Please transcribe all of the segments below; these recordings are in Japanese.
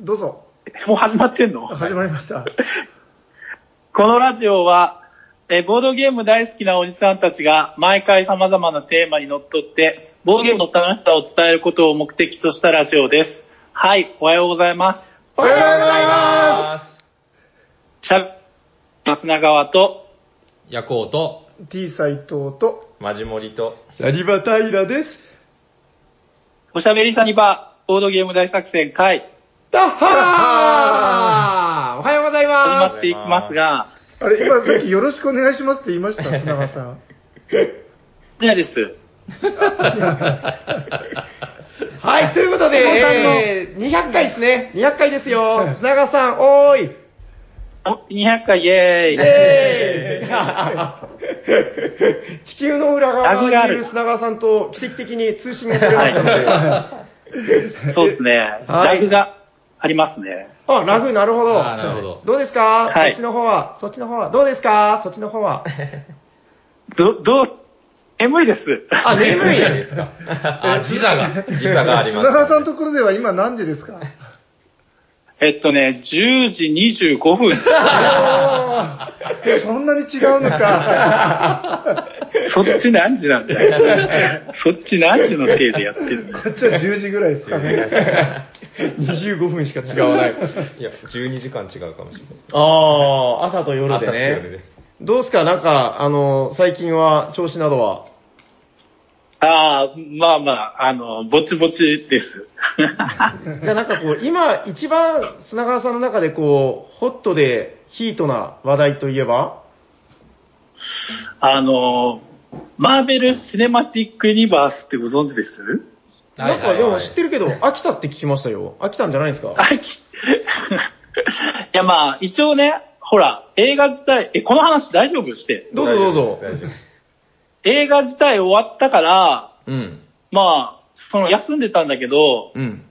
どうぞ。もう始まってんの？始まりました。このラジオは、えーボードゲーム大好きなおじさんたちが毎回様々なテーマにのっとって、ボードゲームの楽しさを伝えることを目的としたラジオです。はい、おはようございます。おはようございましゃべ、砂川と、ヤコウと、す。T 斎藤と、マジモリと、サニバタイラです。おしゃべりサニバ、ボードゲーム大作戦会、タッハーおはようござい始まっていきますが、あれ、今さっきよろしくお願いしますって言いました、砂川さん。じゃあです。す。はい、ということで、えー、200回ですね。200回ですよ。砂川さん、おーい。お200回イェーイ。イェーイ地球の裏側にいる砂川さんと奇跡的に通信が取れましたので。そうですね。はいラグがありますね。あ、ラグ、なるほど。あーなるほどどうですか、はいそっちの方は、そっちの方は、どうですか？そっちの方は。ど、どう、眠いです。あ、眠いですかあ、時差が。時差があります、砂川さんのところでは今何時ですか？えっとね、10時25分。そんなに違うのか。そっち何時なんだよ。そっち何時の体でやってるの？こっちは10時ぐらいですかね。25分しか違わない。いや、12時間違うかもしれない。ああ、朝と夜でねで。どうですか？なんか、あの、最近は調子などは？ああ、まあまあ、あの、ぼちぼちです。じゃあなんかこう、今一番砂川さんの中でこう、ホットでヒートな話題といえば？あの、マーベル・シネマティック・ユニバースってご存知です？なんかでも知ってるけど、飽きたって聞きましたよ。飽きたんじゃないですか？あき いやまあ、一応ね、ほら、映画自体、え、この話大丈夫？して。どうぞどうぞ。大丈夫です。映画自体終わったから、うん。まあ、その休んでたんだけど、うん。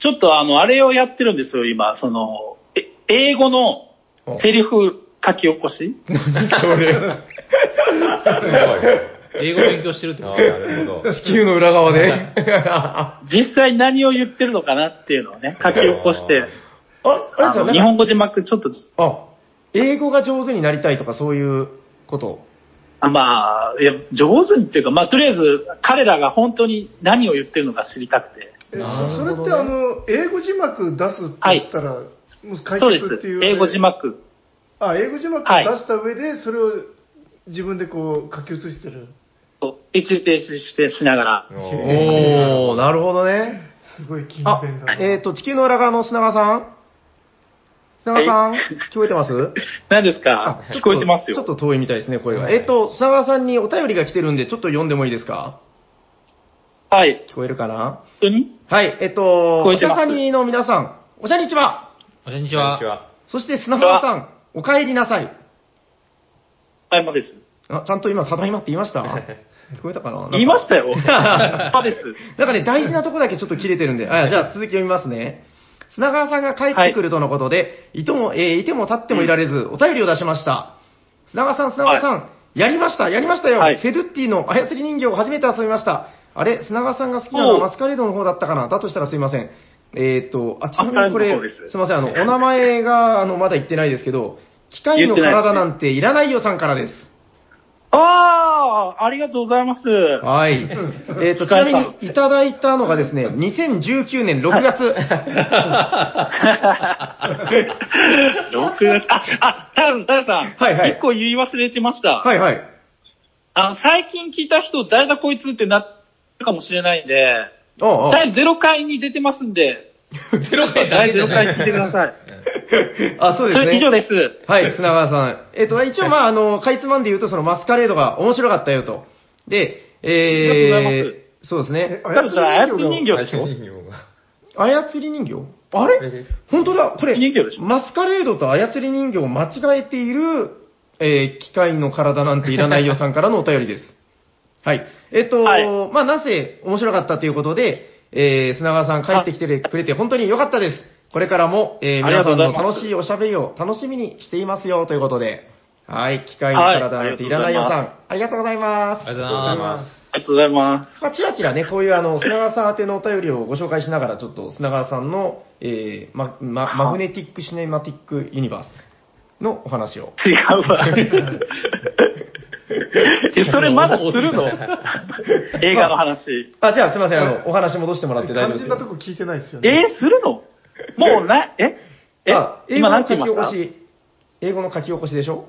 ちょっとあの、あれをやってるんですよ、今。その、え英語のセリフ書き起こし？何それ。すごい。英語勉強してるってこと？なるほど。地球の裏側で。実際何を言ってるのかなっていうのをね、書き起こして、あ、あれですよ、日本語字幕ちょっと、あ、英語が上手になりたいとかそういうこと？あまあ、いや、上手にっていうか、まあ、とりあえず、彼らが本当に何を言ってるのか知りたくて。それってあの、英語字幕出すって言ったら、もう解っていう。。英語字。幕。あ、英語字幕を出した上で、それを自分でこう書き写してる。を一時停止してしながら。おー、なるほどね。すごい勤あ勉だな。、えっ、と、地球の裏側の砂川さん砂川さん、はい聞こえてます？何ですか？聞こえてますよ。ちょっと遠いみたいですね、声が。はいえっ、と、砂川さんにお便りが来てるんで、ちょっと読んでもいいですか？はい。聞こえるかな？本当に？はい、えっ、と、おしゃさにの皆さん、おしゃにちはこんにちはこんにち。は。そして砂川さん、お帰りなさい。はい、まです。あ、ちゃんと今、ただいまって言いました？聞こえたかな？言いましたよ。です。なんかね、大事なとこだけちょっと切れてるんで、あじゃあ続き読みますね。砂川さんが帰ってくるとのことで、い。とも、えーいても立ってもいられず、お便りを出しました。砂川さん、砂川さん、やりました、やりましたよ、はい。フェドゥッティの操り人形を初めて遊びました。あれ、砂川さんが好きなのはマスカレードの方だったかな？だとしたらすいません。えーっと、あ、ちなみにこれす、すいません、あの、お名前が、あの、まだ言ってないですけど、機械の体なんていらないよさんからです。ああ、ありがとうございます。はい。えっ、と、ちなみにいただいたのがですね、2019年6月。6月、あ、あ、タラさん、タラさん。はいはい一個言い忘れてました。はいはい。あの、最近聞いた人、誰だこいつってなるかもしれないんで、おうおう第0回に出てますんで、ゼロ回だ第0けじゃない回聞いてください。あ、そうですね。それ以上です。はい、砂川さん。えっ、と、一応、まあ、あの、かいつまんで言うと、そのマスカレードが面白かったよと。で、ありがとうございえまー、そうですねえ。多分それ操り人形でしょ？人形が。操り人形？あれ？え本当だ、これ人形でし、ょ？マスカレードと操り人形を間違えている、えー機械の体なんていらないよさんからのお便りです。はい。えっ、と、はいまあ、なぜ面白かったということで、えー、砂川さん帰ってきてくれて本当に良かったです。これからも、えー、皆さんの楽しいおしゃべりを楽しみにしていますよということで、はい。機械の体なんていらないよさん、ありがとうございます。ありがとうございます。ありがとうございます。まあ、ちらちらね、こういうあの、砂川さん宛てのお便りをご紹介しながら、ちょっと砂川さんの、えー、ま、ま、マグネティックシネマティックユニバースのお話を。違うわ。え、それまだするの？映画の話。あ、じゃあすいません、あの、お話戻してもらって大丈夫肝ですよ。心なとこ聞いてないですよえね。ーするの？もうな、え？えあ、英語今の書き何て言いました起こし、英語の書き起こしでしょ？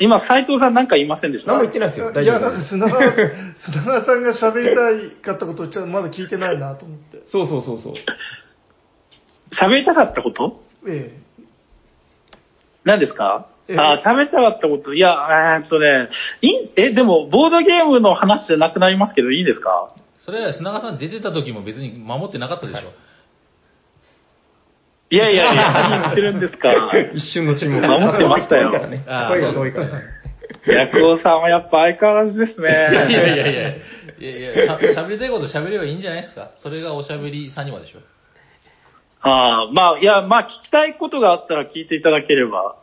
今、斉藤さんなんか言いませんでした？何も言ってないですよ。大いや、なんか丈夫です。砂川、砂川さんが喋りたいかったことをちょっとまだ聞いてないなと思って。そうそうそうそう。喋りたかったこと？え何ですか？えあ、喋りたかったこと。いや、えーっとね、いいえ、でも、ボードゲームの話じゃなくなりますけど、いいですか？それは砂川さん出てた時も別に守ってなかったでしょ。いやいやいや、何言ってるんですか？一瞬の沈黙。守ってましたよ声が遠いから。ヤクオさんはやっぱ相変わらずですね。いやいやいやいや。いや喋りたいこと喋ればいいんじゃないですか？それがおしゃべりさんにはでしょ。ああ、まあ、いや、まあ、聞きたいことがあったら聞いていただければ。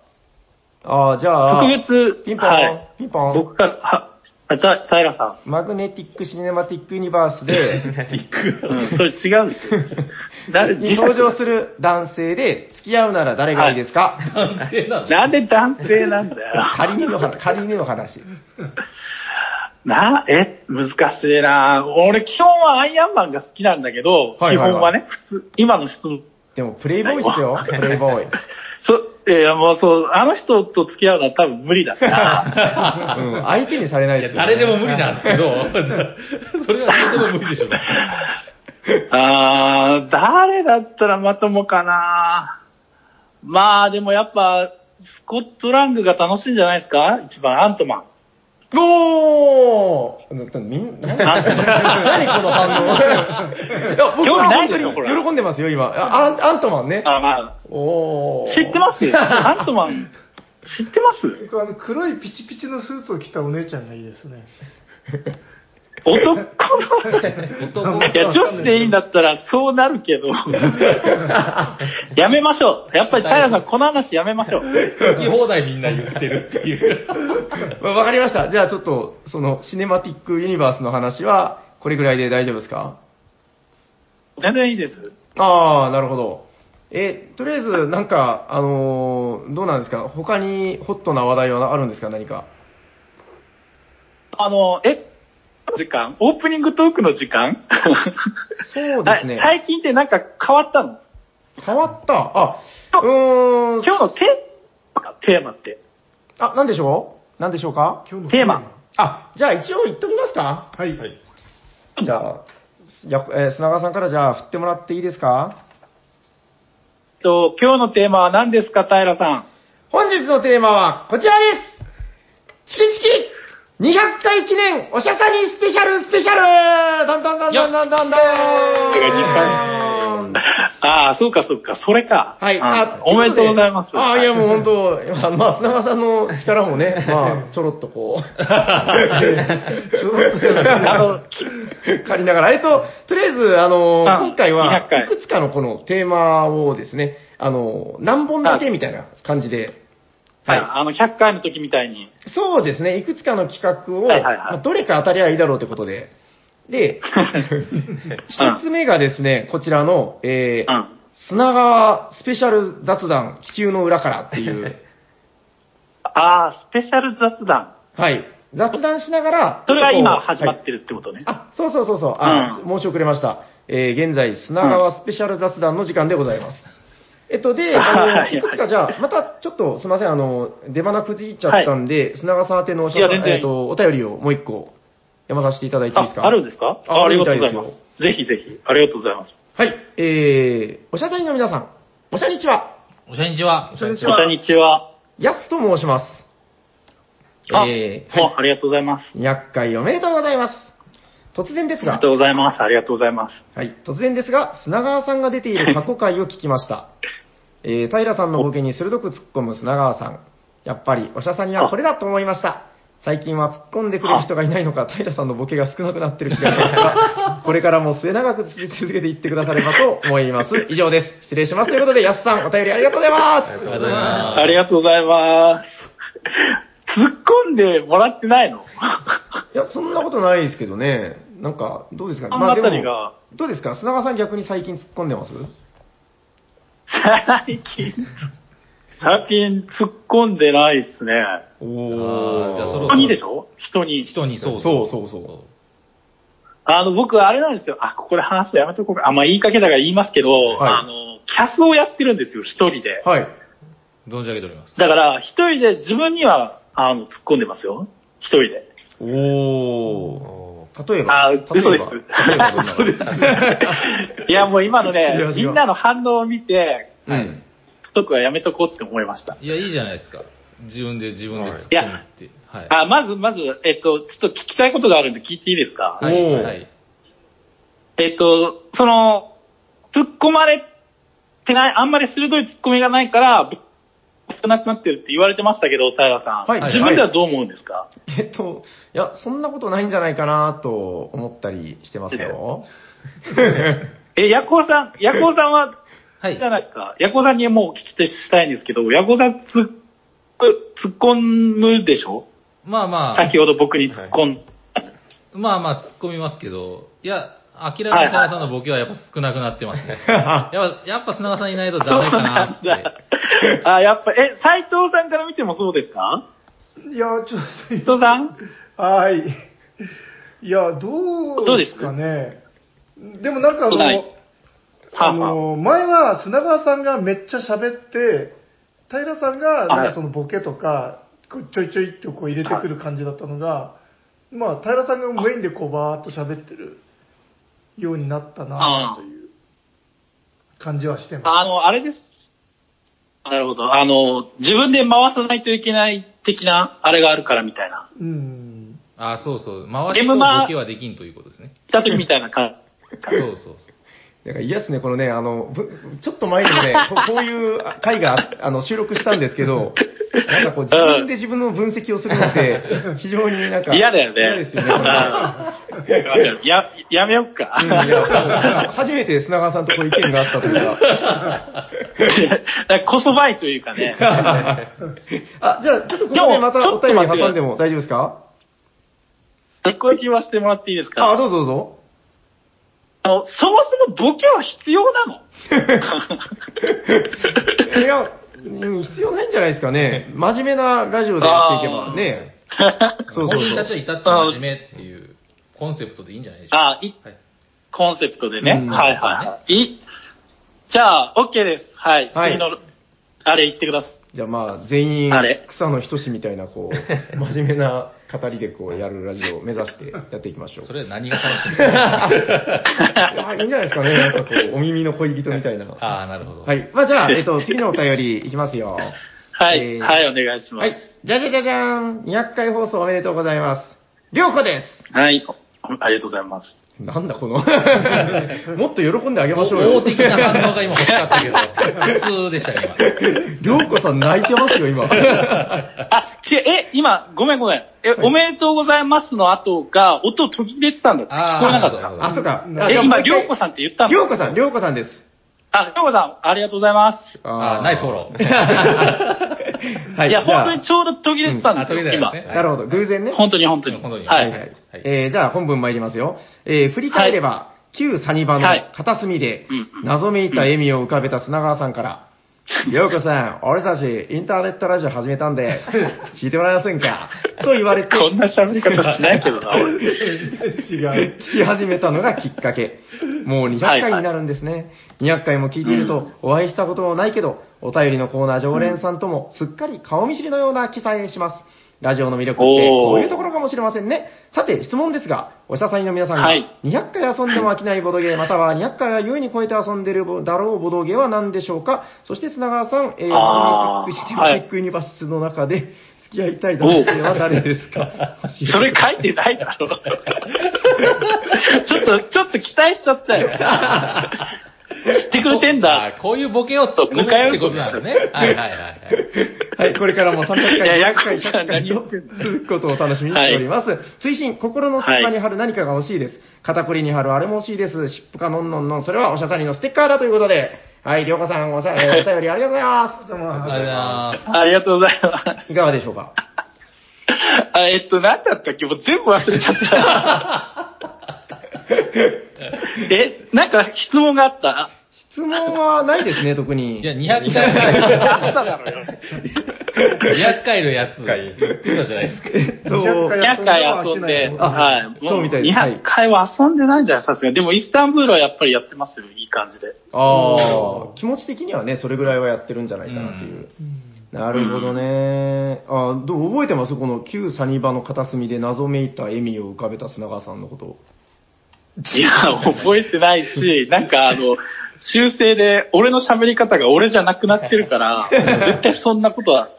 ああ、じゃあ、特別、ピンポン、はい。ピンポン。僕から、は、あた、平さマグネティックシネマティックユニバースで、ん。うん、それ違うんですよ。なに登場する男性で、付き合うなら誰がいいですか、男性なのなんで男性なんだよ。仮にの話、仮にの話。な、え、難しいな俺、基本はアイアンマンが好きなんだけど、はいはいはい基本はね、普通、今の質問。でも、プレイボーイっすよ、プレイボーイ。そ、いや、もうそう、あの人と付き合うのは多分無理だから。うん、相手にされないですよ、誰でも無理なんですけど、それは誰でも無理でしょ。あー、誰だったらまともかなまあ、でもやっぱ、スコットラングが楽しいんじゃないですか？一番、アントマン。おー。みんな、何この反応。いや僕興味ないは本当でしょこれ。に喜んでますよ、今。あアンアントマンね。あ、まあ、知ってます アントマン、知ってます？あの黒いピチピチのスーツを着たお姉ちゃんがいいですね。男の、男いや、女子でいいんだったらそうなるけど、やめましょう。やっぱり平さん、この話やめましょう。好き放題みんな言ってるっていう。わ わかりました。じゃあちょっと、その、シネマティックユニバースの話は、これぐらいで大丈夫ですか？全然いいです。ああ、なるほど。え、とりあえず、なんか、あのーどうなんですか？他にホットな話題はあるんですか？何か。あの、え、時間？オープニングトークの時間？そうですねあ最近ってなんか変わったの？変わった？あ、うーん。今日のテーマ、テーマって？あ、なんでしょう？なんでしょうか？今日のテーマあ、じゃあ一応言っときますか？はい。はい。じゃあ、やえー砂川さんからじゃあ振ってもらっていいですか？と、今日のテーマは何ですか、平さん？本日のテーマはこちらですチキチキ !200 回記念おしゃさにスペシャルスペシャル。どんどんどんどんどんどんどん。ああ、そうかそうか、それか。はい。あおめでとうございます。あ、いやもう本当、まあまあ、砂川さんの力もね、まあ、ちょろっとこう、ちょろっと借りながら、えっと、とりあえず、あの、あ今回は、200回。いくつかのこのテーマをですね、あの、何本だけみたいな感じで、はい、はい。あの、100回の時みたいに。そうですね、いくつかの企画を、はいはいはいまあどれか当たりゃいいだろうってことで、で、一つ目がですね、こちらの、えーうん。砂川スペシャル雑談地球の裏からっていう、ああ、スペシャル雑談。はい。雑談しながら、それが今始まってるってことね。あ、そうそうそうそう。あ、うん申し遅れました。えー現在、砂川スペシャル雑談の時間でございます。えっと、で、あの、はいいくつかじゃあ、またちょっとすみません、あの、出花くじっちゃったんで、砂川さん宛てのおえっと、お便りをもう一個読まさせていただいていいですか？あ、あるんですか？あありがとうございます。ぜひぜひ、ありがとうございます。はい。えー、おしゃさりの皆さん、おしゃにちは、おしゃにちは。こんにちは。こんにちは。やすと申します。あ、えー、おありがとうございます。200回おめでとうございます。突然ですがありがと、うございます。ありがとうございます。はい。突然ですが、砂川さんが出ている過去回を聞きました。えー、平さんのボケに鋭く突っ込む砂川さん。やっぱり、おしゃさんにはこれだと思いました。最近は突っ込んでくれる人がいないのか、平さんのボケが少なくなってる気がしますが、これからも末永く続けていってくださればと思います。以上です。失礼します。ということで、やすさん、お便りありがとうございます。ありがとうございます。ありがとうございます。突っ込んでもらってないの？いや、そんなことないですけどね。なんか、どうですか？あのあたりがどうですか？砂川さん逆に最近突っ込んでます？最近、最近突っ込んでないっすね。おあーじゃあそろそろ人にでしょ？人に。人にそうそうそうそうあの、僕、あれなんですよ。あ、ここで話すとやめとこうか。あ、まあ、言いかけだから言いますけど、はいあの、キャスをやってるんですよ、一人で。はい。存じ上げております。だから、一人で自分には、あの、突っ込んでますよ。一人で。おー。お例えばあ、嘘です。です。いや、もう今のね みんなの反応を見て、うん。僕はやめとこうって思いました。いや、いいじゃないですか。自分で自分で突っ込むって。はい。あ、まず、まず、えっと、ちょっと聞きたいことがあるんで聞いていいですか？はい。はい。えっと、その、突っ込まれてない、あんまり鋭い突っ込みがないから、少なくなってるって言われてましたけど、平さん。はい自分ではどう思うんですか、えっと、いや、そんなことないんじゃないかなと思ったりしてますよ。え、ヤコウさん、ヤコウさんは、はいじゃ。ないですか。ヤコウさんにもう聞き手したいんですけど、ヤコウさんつっ、突っ込むでしょ？まあまあ、先ほど僕に突っ込ん、まあまあ突っ込みますけど、いや、明らかに砂川さんのボケはやっぱ少なくなってますね。やっぱ、やっぱ砂川さんいないとダメかなって。あ、やっぱ、え、斎藤さんから見てもそうですか？いや、ちょっ斎藤さん？と、はい。いや、どうですかね。でもなんかあの、あの、前は砂川さんがめっちゃ喋って、平さんがなんかそのボケとか、ちょいちょいってこう入れてくる感じだったのが、まあ、平さんがメインでこうバーっと喋ってるようになったなという感じはしてます。あの、あれです。なるほど。あの、自分で回さないといけない的な、あれがあるからみたいな。うん。あそうそう。回しとボケはできんということですね。来た時みたいな感そうそうそう。なんか嫌っすね、このね、あの、ぶちょっと前にもね、ここういう回がああの収録したんですけど、なんかこう自分で自分の分析をするのって、非常になんか嫌だよね。嫌ですよね。や、やめよっか。うんいや初めて砂川さんとこう意見があったというか。こそばいというかね。あ、じゃあ、ちょっとここでまたお便り挟んでも大丈夫ですか？一個だけ言わせてもらっていいですか？あ、どうぞどうぞ。あの、そもそもボケは必要なの？いや、うん必要ないんじゃないですかね。真面目なラジオでやっていけばね。そうそうそう本人たちは至って真面目っていうコンセプトでいいんじゃないでしょうあ、いか。はい。コンセプトでね。うんはいはいはい。いじゃあ、OK です。はい。はい次の、あれ言ってください。じゃあまあ、全員あれ、草野仁みたいな、こう、真面目な語りでこう、やるラジオを目指してやっていきましょう。それ何が楽しいんですかあいいんじゃないですかね。なんかこう、お耳の恋人みたいな。は ああ、なるほど。い。まあじゃあ、えっと、次のお便りいきますよ。はい、えーはい、お願いしまはいす。。じゃじゃじゃじゃーん。200回放送おめでとうございます。りょうこです。はい。ありがとうございます。なんだこの、もっと喜んであげましょうよ。大的な反応が今欲しかったけど、普通でしたね、りょうこさん泣いてますよ、今。あ、違う、え、今、ごめんごめん。え、おめでとうございますの後が、音途切れてたんだって聞こえなかった。あ、そうか。え、今、りょうこさんって言ったのりょうこさん、りょうこさんです。あ、りょうこさん、ありがとうございます。あーナイスフォロー。はいや、じゃあ本当にちょうど途切れてたんですよ、今うんあ途切れてたん。ですねなるほど、偶然ね。本当に本当に。本当には。はいいはい。えー、じゃあ本文参りますよ。えー、振り返れば、旧サニバのはい片隅でうん、謎めいた笑みを浮かべた砂川さんから、りょうこさん、俺たちインターネットラジオ始めたんで、聞いてもらえませんか？と言われて、こんな喋り方しないけどな、俺。違う。聞き始めたのがきっかけ。もう200回になるんですね。200回も聞いていると、お会いしたこともないけど、お便りのコーナー常連さんともすっかり顔見知りのような記載します。ラジオの魅力ってこういうところかもしれませんね。さて、質問ですが、おしゃさんの皆さんがはい。200回遊んでも飽きないボドゲー、または200回は優に超えて遊んでるだろうボドゲーは何でしょうか？そして砂川さん、えー、あーティックシテックユニバースの中で付き合いたい男性は誰ですか？それ書いてないだろ。ちょっと、ちょっと期待しちゃったよ。知ってくれてんだ。あこういうボケを作るってことなんだね。はいはいはいはい。はい、これからも300回、いやヤ100回、コブさん100回と続くことをお楽しみにしております。推進、心の隙間に貼る何かが欲しいです。肩こりに貼るあれも欲しいです。湿布かのんのんのん、それはおしゃさりのステッカーだということで、はい、りょうこさん、おしゃ、えーお便りありがとうございまどうもありがとうございます。ありがとうございます。す。いかがでしょうか？あえっと、何だったっけ？もう全部忘れちゃった。え、なんか質問があった？質問はないですね、特に。いや、200回、あっただろうよ。200回のやつ言ってたじゃないですか。えっと、200回遊んで、あはい。そうみたいですはい200回は遊んでないんじゃないさすがに。でも、イスタンブールはやっぱりやってますよ。いい感じで。ああ、気持ち的にはね、それぐらいはやってるんじゃないかなっていう。なるほどね。あどう覚えてます？この旧サニバの片隅で謎めいた笑みを浮かべた砂川さんのこと。いや、覚えてないし、なんかあの、修正で俺の喋り方が俺じゃなくなってるから、絶対そんなことは、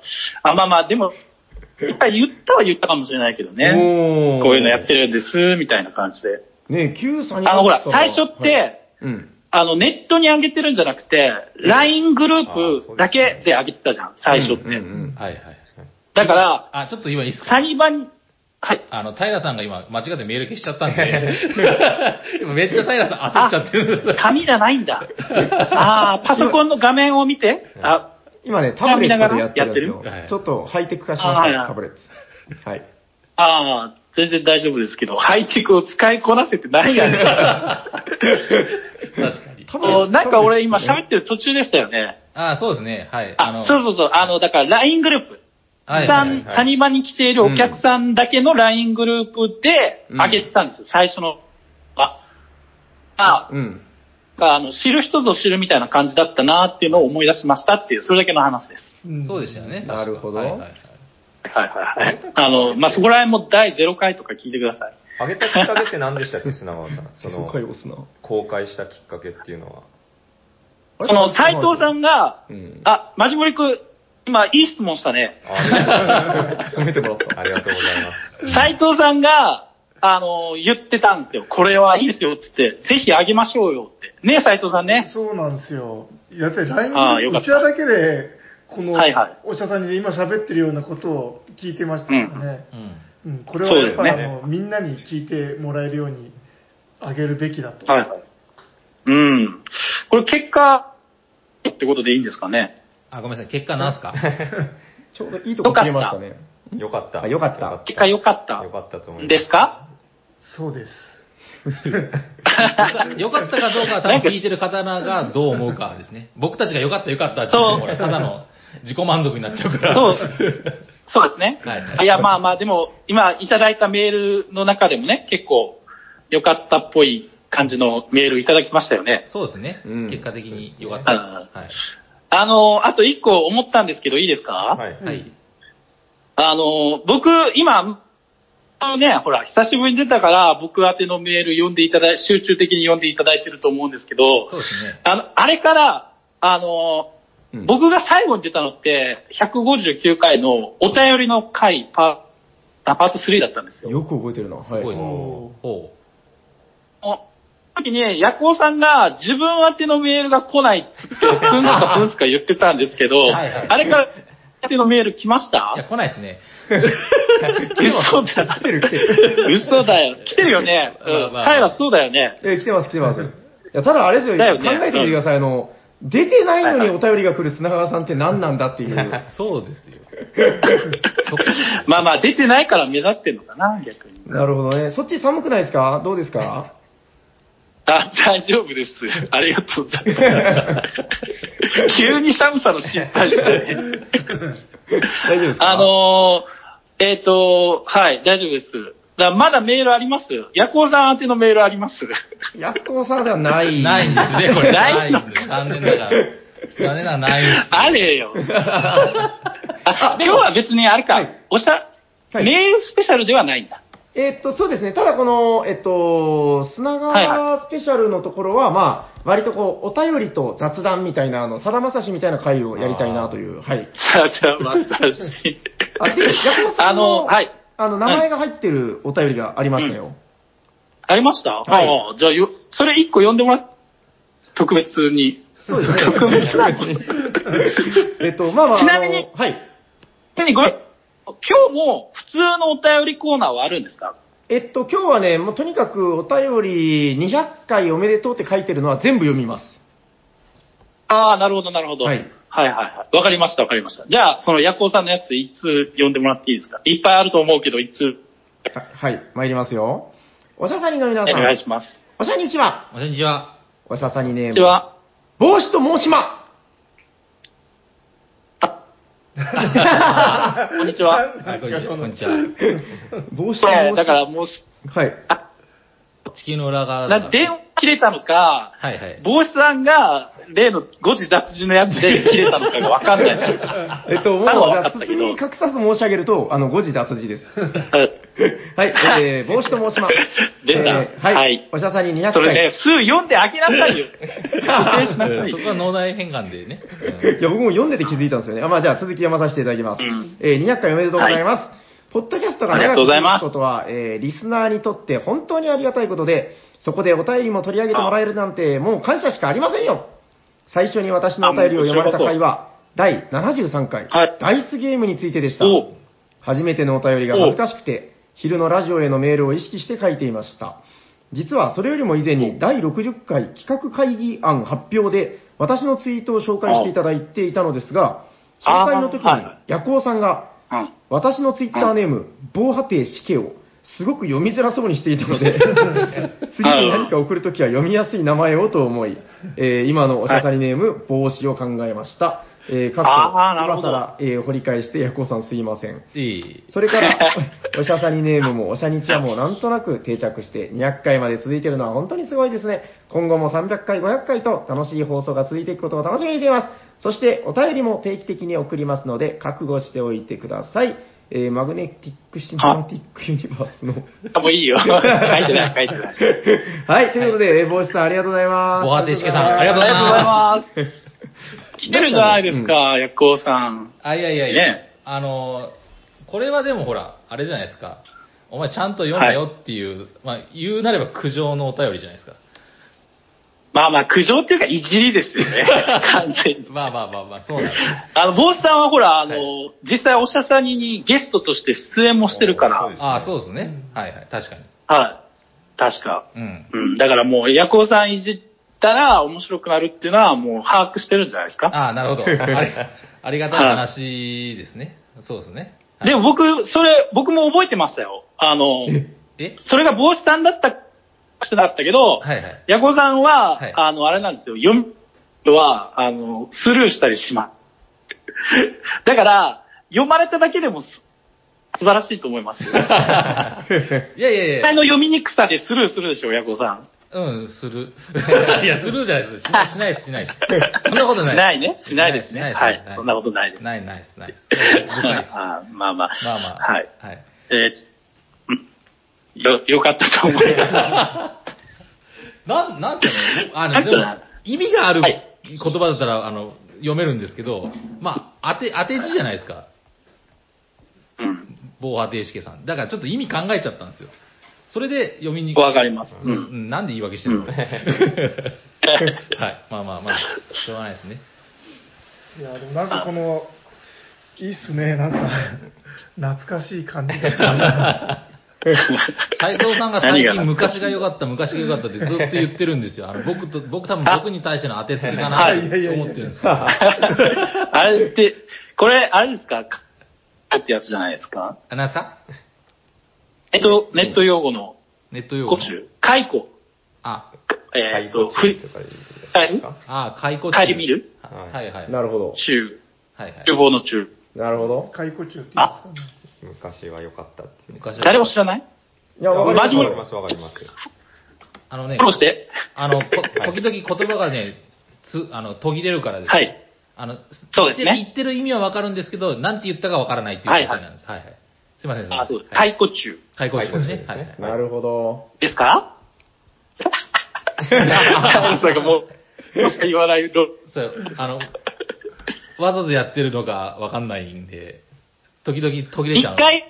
あ、まあまあ、でも、言ったは言ったかもしれないけどね。こういうのやってるんです、みたいな感じで。ね旧サニバあの、ほら、最初って、はいうん。あの、ネットに上げてるんじゃなくて、LINE グループだけで上げてたじゃん、最初って。うんうんはいはい。だから、あ、ちょっと今いいですか？サニバに、はい。あの、平さんが今、間違ってメール消しちゃったんで、今めっちゃ平さん焦っちゃってる。紙じゃないんだ。ああ、パソコンの画面を見て、あ、今ね、タブレットでやってる。ちょっとハイテク化しましたタブレット。はい。ああ、全然大丈夫ですけど、ハイテクを使いこなせてないやん。確かに。なんか俺今喋ってる途中でしたよね。あ、そうですね。はい。あ、そうそうそう。あの、だから LINE グループ。はいサンはいはいサニバに来ているお客さんだけの LINE グループでうん上げてたんですよ、最初の。あ、あ、うん。あの、知る人ぞ知るみたいな感じだったなっていうのを思い出しましたっていう、それだけの話です。うんそうでしたよね。なるほどはいはいはいはいはいはい。あの、まあ、そこら辺も第0回とか聞いてください。上げたきっかけって何でしたっけ、砂川さん。その。公開したきっかけっていうのは。その、斎藤さんが、うん。あ、マジモリ君、今いい質問したね。あ褒めてもらった。ありがとうございます。斎藤さんが、あの、言ってたんですよ。これはいいですよって言って、ぜひあげましょうよって。ね、斎藤さんね。そうなんですよ。だって LINE ああよかったうちわだけで、このはいはいお医者さんに今喋ってるようなことを聞いてましたからね。うん。うん、これはやっぱ、そうですねあのみんなに聞いてもらえるようにあげるべきだと。はいはい。うん。これ結果、ってことでいいんですかね？あ、ごめんなさい。結果なんすか？ちょうどいいとこ切れましたね。よかった。あよかった結果良かったよかったと思います。ですか？そうです。よかったかどうかは多分聞いてる方がどう思うかですね。僕たちがよかったよかったって言ってもただの自己満足になっちゃうから。そうそうですね。はいいや、まあまあ、でも、今いただいたメールの中でもね、結構良かったっぽい感じのメールいただきましたよね。そうですね。うん結果的によかった。うんはい。あの、あと一個思ったんですけど、いいですか？はい。はい。あの、僕、今、あのね、ほら、久しぶりに出たから、僕宛てのメール読んでいただい、集中的に読んでいただいてると思うんですけど、そうですね。あの、あれから、あの、うん僕が最後に出たのって、159回のお便りの回、パート3だったんですよ。よく覚えてるな。はい。すごいな。時に、ヤコウさんが自分宛てのメールが来ないっつって、ふんすかふんすか言ってたんですけど、はいはいあれから宛てのメール来ました？う。いや、来ないですね。嘘だ。来てる来てる。嘘だよ。来てるよね。うん。まあそうだよね。え、来てます来てます。いや、ただあれですよ、だよね考えてみてください。あの、出てないのにお便りが来る砂川さんって何なんだっていう。そうですよ。そこまあまあ、出てないから目立ってんのかな、逆に。なるほどね。そっち寒くないですか？どうですか？あ、大丈夫です。ありがとうございます。急に寒さの心配したね。大丈夫ですか？あのー、えっ、と、はい、大丈夫です。だまだメールあります？ヤコウさん宛てのメールあります？ヤッコーさんではない。ないんですね、これ。ないのんです。残念ながら。残念ながらないんです。あれよ。あ今日は別にあれか、はいおしゃ、はいメールスペシャルではないんだ。えーっと、そうですね。ただこの、えっと、砂はい川スペシャルのところは、まあ、割とこう、お便りと雑談みたいな、あの、さだまさしみたいな回をやりたいなという、はい。さあ、じゃあ、まさし。あ、で、ヤコウさあんの、の、はい。あの、名前が入ってるお便りがありましたよ。ありました、はいああ、じゃあよ、それ一個読んでもらっ特別に。そうですね。特別なの えっと、まあまあ、ちなみにはい。ちなみにごめん今日も普通のお便りコーナーはあるんですか？えっと、今日はね、もうとにかくお便り200回おめでとうって書いてるのは全部読みます。ああ、なるほど、なるほど。はい。はいはいはい。わかりましたわかりました。じゃあ、そのヤコウさんのやつ、一通読んでもらっていいですか？いっぱいあると思うけど、一通ははい、参りますよ。おしゃさにの皆さお願いん、します。おしゃにちは。こんにちは。おしゃさにネーム。こんにちは。帽子と申しま。こんにちは。はい、こんにちは。こんにちは。帽子と申しねま。だからもう、はい。地球の裏側な電話切れたのか、はいはい。帽子さんが例の誤字脱字のやつで切れたのかがわかんない。えっと、もう、じ多分分ゃあ、かったけど包み隠さず申し上げると、あの、誤字脱字です。はい、えー、帽子と申します。出たえーはい。はいおしゃさんに200回。それね、数読んであげなさいよ。しなさいよそこは脳内変換でね。いや、僕も読んでて気づいたんですよね。あまあ、じゃあ続き読まさせていただきます。うんえー200回おめでとうございます。ポッドキャストがありが長く続とうございますくことは、えーリスナーにとって本当にありがたいことで、そこでお便りも取り上げてもらえるなんて、もう感謝しかありませんよ。最初に私のお便りを読まれた回は、第73回、はいダイスゲームについてでした。お初めてのお便りが恥ずかしくて、昼のラジオへのメールを意識して書いていました。実はそれよりも以前に第60回企画会議案発表で私のツイートを紹介していただいていたのですが、紹介の時にヤコウさんがうん。私のツイッターネーム、防波堤死刑をすごく読みづらそうにしていたので、次に何か送るときは読みやすい名前をと思い、えー今のおしゃさりネーム、帽子を考えました。えー、かっこあーなるほど今更、えー掘り返して、ヤコウさんすいません。いい。それから、おしゃさにネームもおしゃにちはもう なんとなく定着して200回まで続いているのは本当にすごいですね。今後も300回、500回と楽しい放送が続いていくことを楽しみにしています。そしてお便りも定期的に送りますので覚悟しておいてください。えー、マグネティックシネマティックユニバースの。あもういいよ。書いてない、書いてない。はい、ということで、えー帽子さんありがとうございます。ボハテシケさんありがとうございます。来てるじゃないですか、ヤコウさん。あ、いやいやいや、ねあの、これはでもほら、あれじゃないですか。お前ちゃんと読めよっていう、まあ言うなれば苦情のお便りじゃないですか。まあまあ、苦情っていうか、いじりですよね。完全に。まあまあまあまあ、そうなんですよ。あの、帽子さんはほら、あの、は実際おしゃさににゲストとして出演もしてるから、そうですああ、そうですね。はいはい、確かに。はい。確か。うん。うん。だからもう、ヤコウさんいじったら面白くなるっていうのはもう把握してるんじゃないですか。ああ、なるほど。ありありがたい話ですね。そうですね。はいでも僕、それ、僕も覚えてましたよ。あの、え？それが帽子さんだった人だったけど、はいはい。ヤコウさんは、はいあの、あれなんですよ、読むは、あの、スルーしたりします。だから、読まれただけでもす素晴らしいと思いますよ。いやいやいやの読みにくさでスルーするでしょ、ヤコウさん。うん、する。いや、するじゃないです。しないしないです、しないです。そんなことない。しないね。しないですね。しないはい。そんなことないです。ないないです、ないです。深いです。あまあまあ。まあまあ。はい。はい。えよ、よかったと思います。なん、なんすかね。あの、なんかでも、意味があるはい言葉だったら、あの、読めるんですけど、まあ、当て、当て字じゃないですか。うん。防波堤式さん。だからちょっと意味考えちゃったんですよ。それで読みにわかります。う、うんん。なんで言い訳してるの、うん はい。まあまあまあ、しょうがないですね。いや、でもなんかこの、いいっすね、なんか、懐かしい感じが。斉藤さんが最近昔が良かった、昔が良かったってずっと言ってるんですよ。あの、僕と、僕多分僕に対しての当てつけかなって思ってるんですけど。あれって、これ、あれですか？かってやつじゃないですか？あ、なんですか？えっと、ネット用語のネット用語。解雇。あ、えっと、ふりあ、解雇帰り見る？はいはい。なるほど。中。はいはい。厨房の中。なるほど。解雇中って言うんですかね。昔は良かったっていう。昔は誰も知らない？いや、わかりますマジわかります、わかります。あのねフォ、ローして？あの、こ時々言葉がね、つ、あの、途切れるからです。はい。あの、そうですね言ってる言ってる意味はわかるんですけど、なんて言ったかわからないっていう状態なんです。はいはい。すいません、すいまあ、せん。そうです。はい解雇中。解雇中ですね。はいはい。なるほど。ですか？なんかもう、もしか言わないろ。そう、あの、わざとやってるのかわかんないんで、時々途切れちゃう。一回、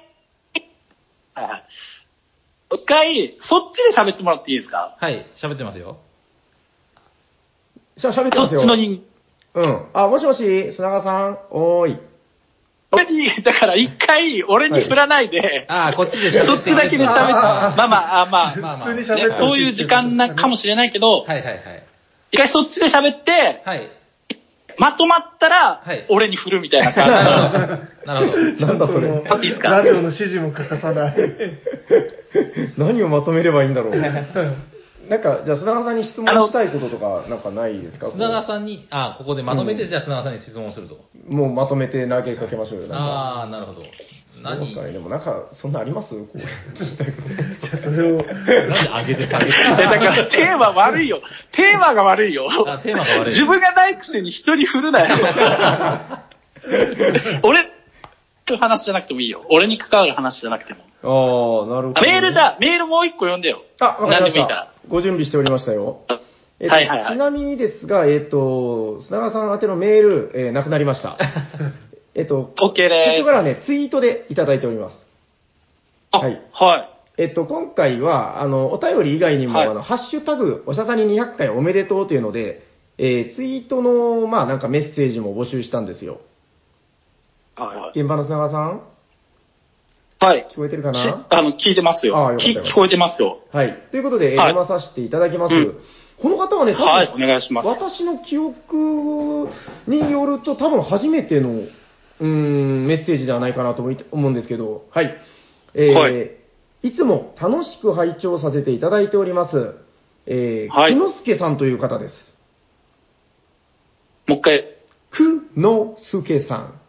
はいはい一回、そっちで喋ってもらっていいですか？はい、喋ってますよ。しゃ、喋ってそますよ。っちの人うん。あ、もしもし、砂川さん、おーい。俺に、だから一回、俺に振らないで、ああ、こっちで喋ってそっちだけで喋って、あーまあまあ、あまあ、まあまあ普通に喋ってほしいってねそういう時間なかもしれないけど、はいはいはい。一回そっちで喋って、はい。まとまったらはい、俺に振るみたいな感 なるほど。なるほど。なんだそれ。やっていいですか？ラジオの指示も欠かさない。何をまとめればいいんだろう。なんか、じゃあ砂川さんに質問したいこととか、なんかないですか？砂川さんに、あ、ここでまとめて、じゃあ砂川さんに質問すると。もうまとめて投げかけましょうよ。ああ、なるほど。何？ですかね？でもなんか、そんなあります？こう聞きたいこと。じゃあそれを、なんで上げて下げて。だからテーマ悪いよ。テーマが悪いよ。あテーマが悪い自分がないくせに人に振るなよ。俺の話じゃなくてもいいよ。俺に関わる話じゃなくても。ああ、なるほど。メールじゃあ、メールもう一個読んでよ。あ、わかりました。ご準備しておりましたよ。えっとはいはいはいちなみにですが、えっ、と、砂川さん宛てのメール、えーなくなりました。えっと、OK こです。こからね、ツイートでいただいております。あはいはい。えっと、今回は、あの、お便り以外にも、はいあの、ハッシュタグ、おしゃさに200回おめでとうというので、えーツイートの、まあ、なんかメッセージも募集したんですよ。はいはい。現場の砂川さん？はい。聞こえてるかしなあの、聞いてますよ。ああよ聞こえてますよ。はい。ということで、読まさせていただきます。うんこの方はね、多分、はい、お願いします。私の記憶によると、多分初めての、うーん、メッセージではないかなと思い思うんですけど、はい。えーはいいつも楽しく拝聴させていただいております、えー、はいくのすけさんという方です。もう一回。くのすけさん。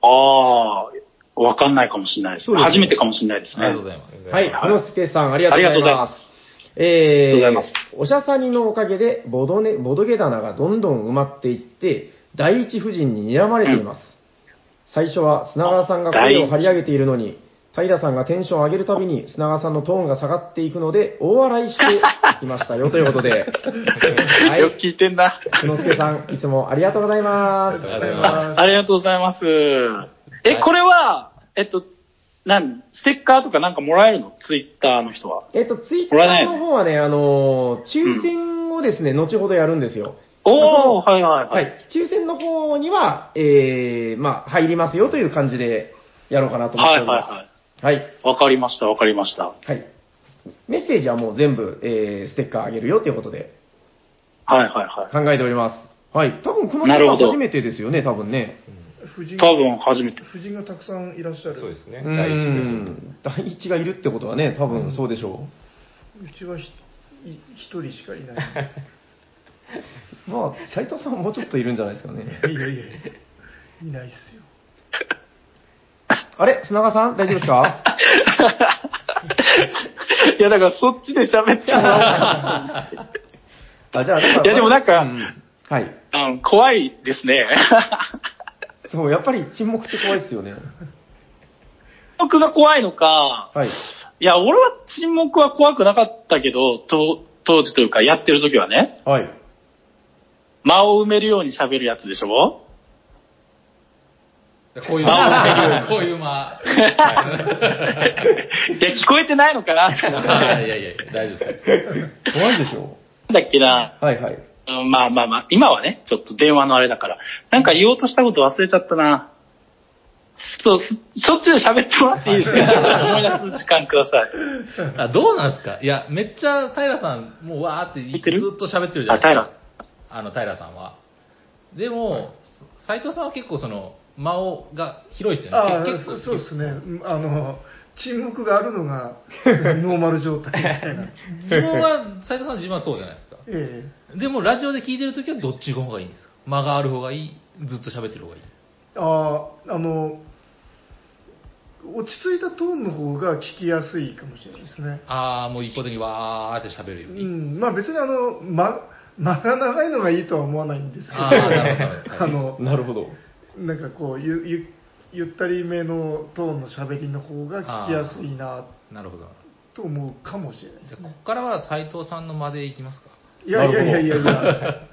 ああ、わかんないかもしれないです。ですね初めてかもしれないですねありがとう。ございます。はい、くのすけさん、ありがとうございありがとうございま。ますえありがとうございー、おしゃさにのおかげでボド,、ね、ボドゲ棚がどんどん埋まっていって、第一夫人に睨まれています。最初は砂川さんが声を張り上げているのに、平さんがテンションを上げるたびに砂川さんのトーンが下がっていくので、大笑いしていましたよ ということで、はよくい、聞いてんな。くのすけさん、いつもありがとうございます。ありがとうございまありがとうございます。え、はいこれは、えっと、何ステッカーとかなんかもらえるの？ツイッターの人は。えっと、ツイッターの方はね、あのー、抽選をですね、後ほどやるんですよ。おー、はいはいはい。はい。抽選の方には、えー、まあ、入りますよという感じでやろうかなと思ってはいおります。はいはい。はい。わかりました、わかりました。はい。メッセージはもう全部、えー、ステッカーあげるよということではいはいはい。考えております。はい。多分この方は初めてですよね、多分ね。夫人多分初めて。夫人がたくさんいらっしゃる。そうですね。う第一部ん。第一がいるってことはね、多分そうでしょうちは一人しかいない。う。まあ、斉藤さんはもうちょっといるんじゃないですかね。いやいやいや、いないっすよ。あれ？砂川さん？大丈夫ですか？いや、だからそっちで喋ってもらおうか あ、じゃあ、いやでもなんかうはい。な。うん、怖いですね。そう、やっぱり沈黙って怖いですよね。僕が怖いのか、はい。いや、俺は沈黙は怖くなかったけど、と当時というか、やってる時はね、はい。間を埋めるように喋るやつでしょ？こういう間、こういう間。いや、聞こえてないのかないやいやいや、大丈夫です。怖いでしょなんだっけな、はいはい。うんまあまあまあ、今はね、ちょっと電話のあれだから。なんか言おうとしたこと忘れちゃったな。そう、そそっちで喋ってもらっていいですか？思い出す時間ください。あどうなんですか？いや、めっちゃ平さん、もうわーってずっと喋ってるじゃあ、ないですか。平。あの、平さんは。でも、斉藤さんは結構その、間をが広いですよね。あ結構そそうですね。あの、沈黙があるのが ノーマル状態みたいな。自分は、斉藤さん自分はそうじゃないですか。ええでも、ラジオで聞いてるときはどっちの方がいいんですか？間がある方がいい？ずっと喋ってる方がいい？ああ、あの、落ち着いたトーンの方が聞きやすいかもしれないですね。ああ、もう一方的にわーって喋るようり。ん、まあ別にあの、間、間が長いのがいいとは思わないんですけど、あーなるほどなるほどあの、なるほど。なんかこうゆゆゆったりめのトーンの喋りの方が聞きやすいななるほど。と思うかもしれないでじゃあこすね。こからは斉藤さんの間でいきますか？いやいやいやいやいなや。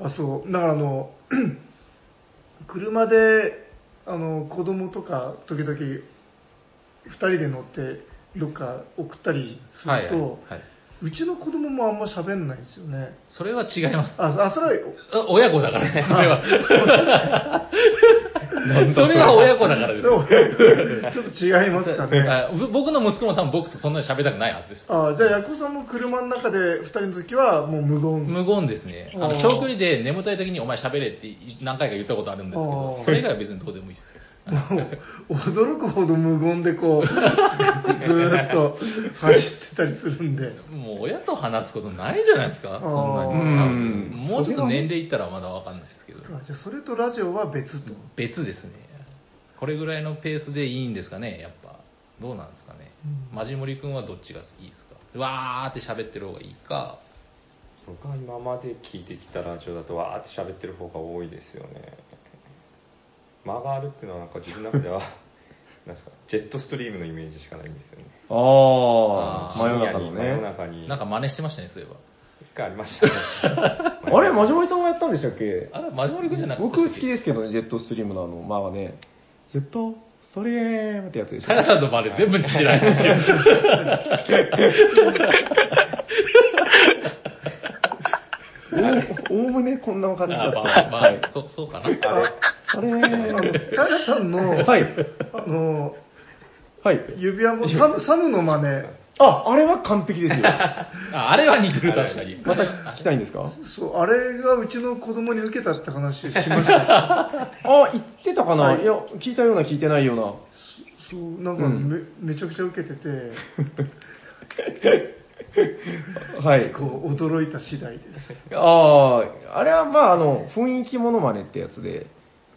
あそうだからあの 車であの子供とか時々2人で乗ってどっか送ったりすると、はいはいはい。うちの子供もあんま喋んないんですよね。それは違います。あ、あそれは、あ親子だからです、それは。それは親子だからです。ちょっと違いますかね。僕の息子も多分僕とそんなに喋りたくないはずです。あじゃあ、ヤコさんも車の中で二人の時はもう無言。無言ですね。あの長距離で眠たい時にお前喋れって何回か言ったことあるんですけあどー、それ以外は別にどうでもいいです驚くほど無言でこう、ずーっと走ってたりするんで。もう親と話すことないじゃないですか、そんなに。うんもうちょっと年齢いったらまだわかんないですけど。あじゃあ、それとラジオは別と。別ですね。これぐらいのペースでいいんですかね、やっぱ。どうなんですかね。うんマジモリ君はどっちがいいですか？わーって喋ってる方がいいか。僕は今まで聞いてきたラジオだとわーって喋ってる方が多いですよね間があるっていうのはなんか自分の中では なんですかジェットストリームのイメージしかないんですよねああ、真夜中の真夜ね。中になんか真似してましたね、そういえば。一回ありましたね あれ、マジモリさんがやったんでしたっけ？あれ、マジモリ君じゃなくて。僕好きですけどね、ジェットストリームのあの、まあね、ジェットストリームってやつでしょ？タヤさんの真似全部似てないですよ。おおおむねこんな感じだった。あまあ、まはいあ、そそうかな。あれあの、タヤさんの、はい。あの、はい。指輪もサム、サムの真似。あ、あれは完璧ですよ。ああれは似てる、確かに。また聞きたいんですか？そう、あれがうちの子供に受けたって話しました。あ、言ってたかな、はいい、や、聞いたような聞いてないような。そう、なんかうんめ,、めちゃくちゃ受けてて、はい。こう、驚いた次第です。ああ、あれはまあ、あの、雰囲気モノマネってやつで、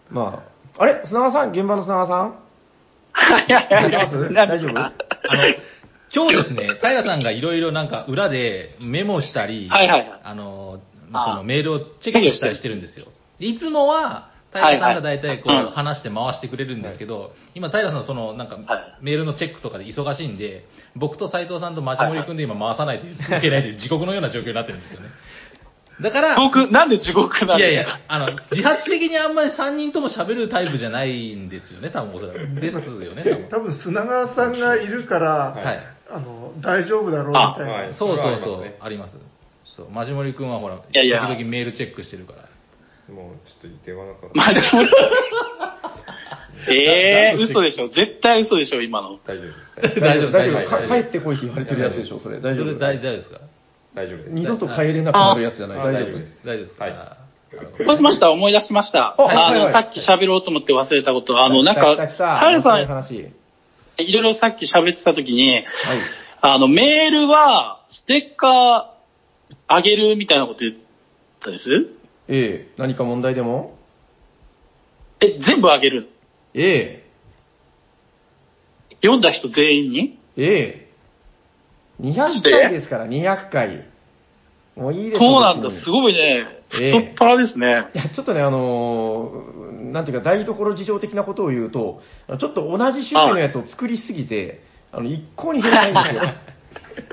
まあ、あれ？砂川さん？現場の砂川さん？はいはいはい大丈夫あの、今日ですね、平さんがいろいろなんか裏でメモしたり、はいはいはいあの、あそのメールをチェックしたりしてるんですよ。でいつもは、平さんが大体こう、はいはい話して回してくれるんですけど、今平さんそのなんかはいメールのチェックとかで忙しいんで、僕と斉藤さんとマジモリ君で今回さないといけないという地獄のような状況になってるんですよね。だから、僕、なんで地獄なんいやいやあの、自発的にあんまり3人とも喋るタイプじゃないんですよね、多分おそらく。ですよね、多分。多分砂川さんがいるから、はい。あの、大丈夫だろうみたいあな。はいそうそうそうありますね、あります。そう、マジモリ君はほら、やいや時々メールチェックしてるから。もうちょっと電話なんかまあでも、ええ嘘でしょ。絶対嘘でしょ、今の。大丈夫です 大丈夫大丈夫。大丈夫か帰ってこいって言われてるやつでしょ、それ。大丈夫。それ大丈夫ですか？大丈夫です二度と帰れなくなるやつじゃない。あ大丈夫大丈夫です。大丈夫です。かはい。あそうしました、思い出しました。あの、はい。さっき喋ろうと思って忘れたこと、あの、なんか、来た来たタイさ、面白いろいろさっき喋ってた時に、い。あの、メールは、ステッカーあげるみたいなこと言ったです？ええ、何か問題でも？え、全部あげる。え読んだ人全員に？え、ええ。200して回ですから、200回。もういいですそうなんだ、すごいね。ええ太っ腹ですね。いや、ちょっとね、あのーなんていうか、台所事情的なことを言うと、ちょっと同じ種類のやつを作りすぎて、あの、一向に減らないんですよ。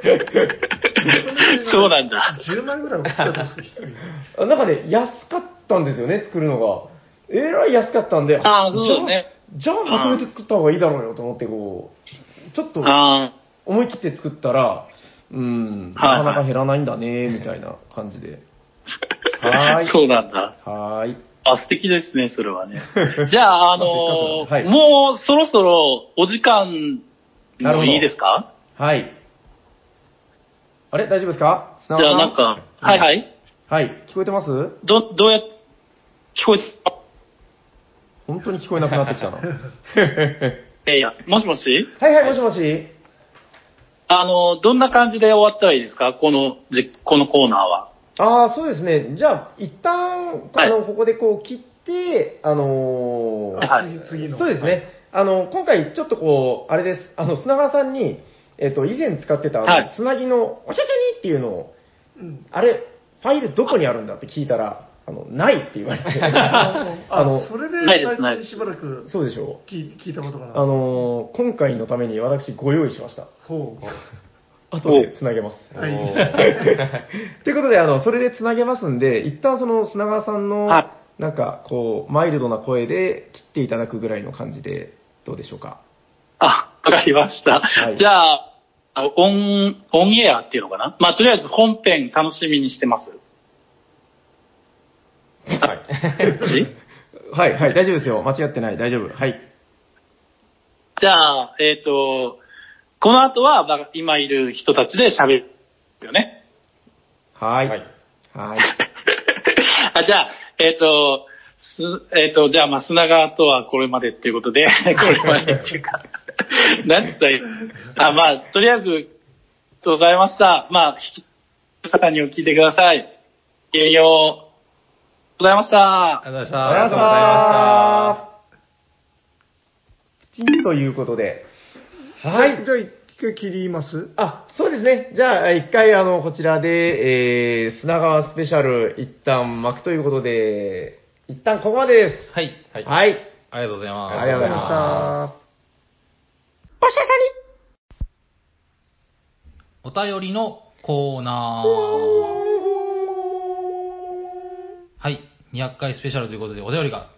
そうなんだ。10枚ぐらい送ったとする人いる。あなんかね、安かったんですよね、作るのが。えらい安かったんで、ああそうだねじゃあ、じゃあまとめて作った方がいいだろうよと思って、こう、ちょっとあ思い切って作ったら、うん、なはいかなか減らないんだね、みたいな感じで。あ。はーいそうなんだ。はーい。あ、素敵ですね、それはね。じゃあ、あのまあせっかくだはいもうそろそろお時間もいいですか？はい。あれ？大丈夫ですか？砂じゃあなんか、はいはい。はい。聞こえてます？ど、どうやっ、聞こえて、本当に聞こえなくなってきたな。えいや、もしもし？はいはい、もしもし。あの、どんな感じで終わったらいいですか？この、じ、このコーナーは。ああ、そうですね。じゃあ、一旦、あの、はいここでこう切って、あのーは次次の。そうですね。あの、今回ちょっとこう、あれです。あの、砂川さんに、えっと、以前使ってた、つなぎの、おしゃちゃにっていうのを、うん。あれ、ファイルどこにあるんだって聞いたら、あの、ないって言われて。あ あの それで最近しばらくそうでしょ聞い聞いたことがなあのー今回のために私ご用意しました。ほう。後でつなげます。はい。ということで、あの、それでつなげますんで、一旦その砂川さんの、はなんか、こう、マイルドな声で切っていただくぐらいの感じで、どうでしょうか？あ、わかりました。はいじゃあ、あオン、オンエアっていうのかな？まあ、とりあえず本編楽しみにしてます。はい。じ はい、はい、大丈夫ですよ。間違ってない、大丈夫。はい。じゃあ、えっ、と、この後は、まあ今いる人たちで喋るよね。はい。ははいい。あじゃあ、えっ、と、す、えっ、と、じゃあ、まあ、砂川とはこれまでっていうことで、これまでっていうか、なんつったらいい？あ、まあ、とりあえず、ありがとうございました。まあ、引き、さんにを聞いてください。ごきございました。ありがとうございました。ありがとうございました。プチンということで。はい。じゃあ一回切りますあ、そうですね。じゃあ、一回、あの、こちらで、えー、砂川スペシャル、一旦巻くということで、一旦ここまでです。はい。はいはい。ありがとうございます。ありがとうございました。おしゃさお便りのコーナー。はい。200回スペシャルということで、お便りが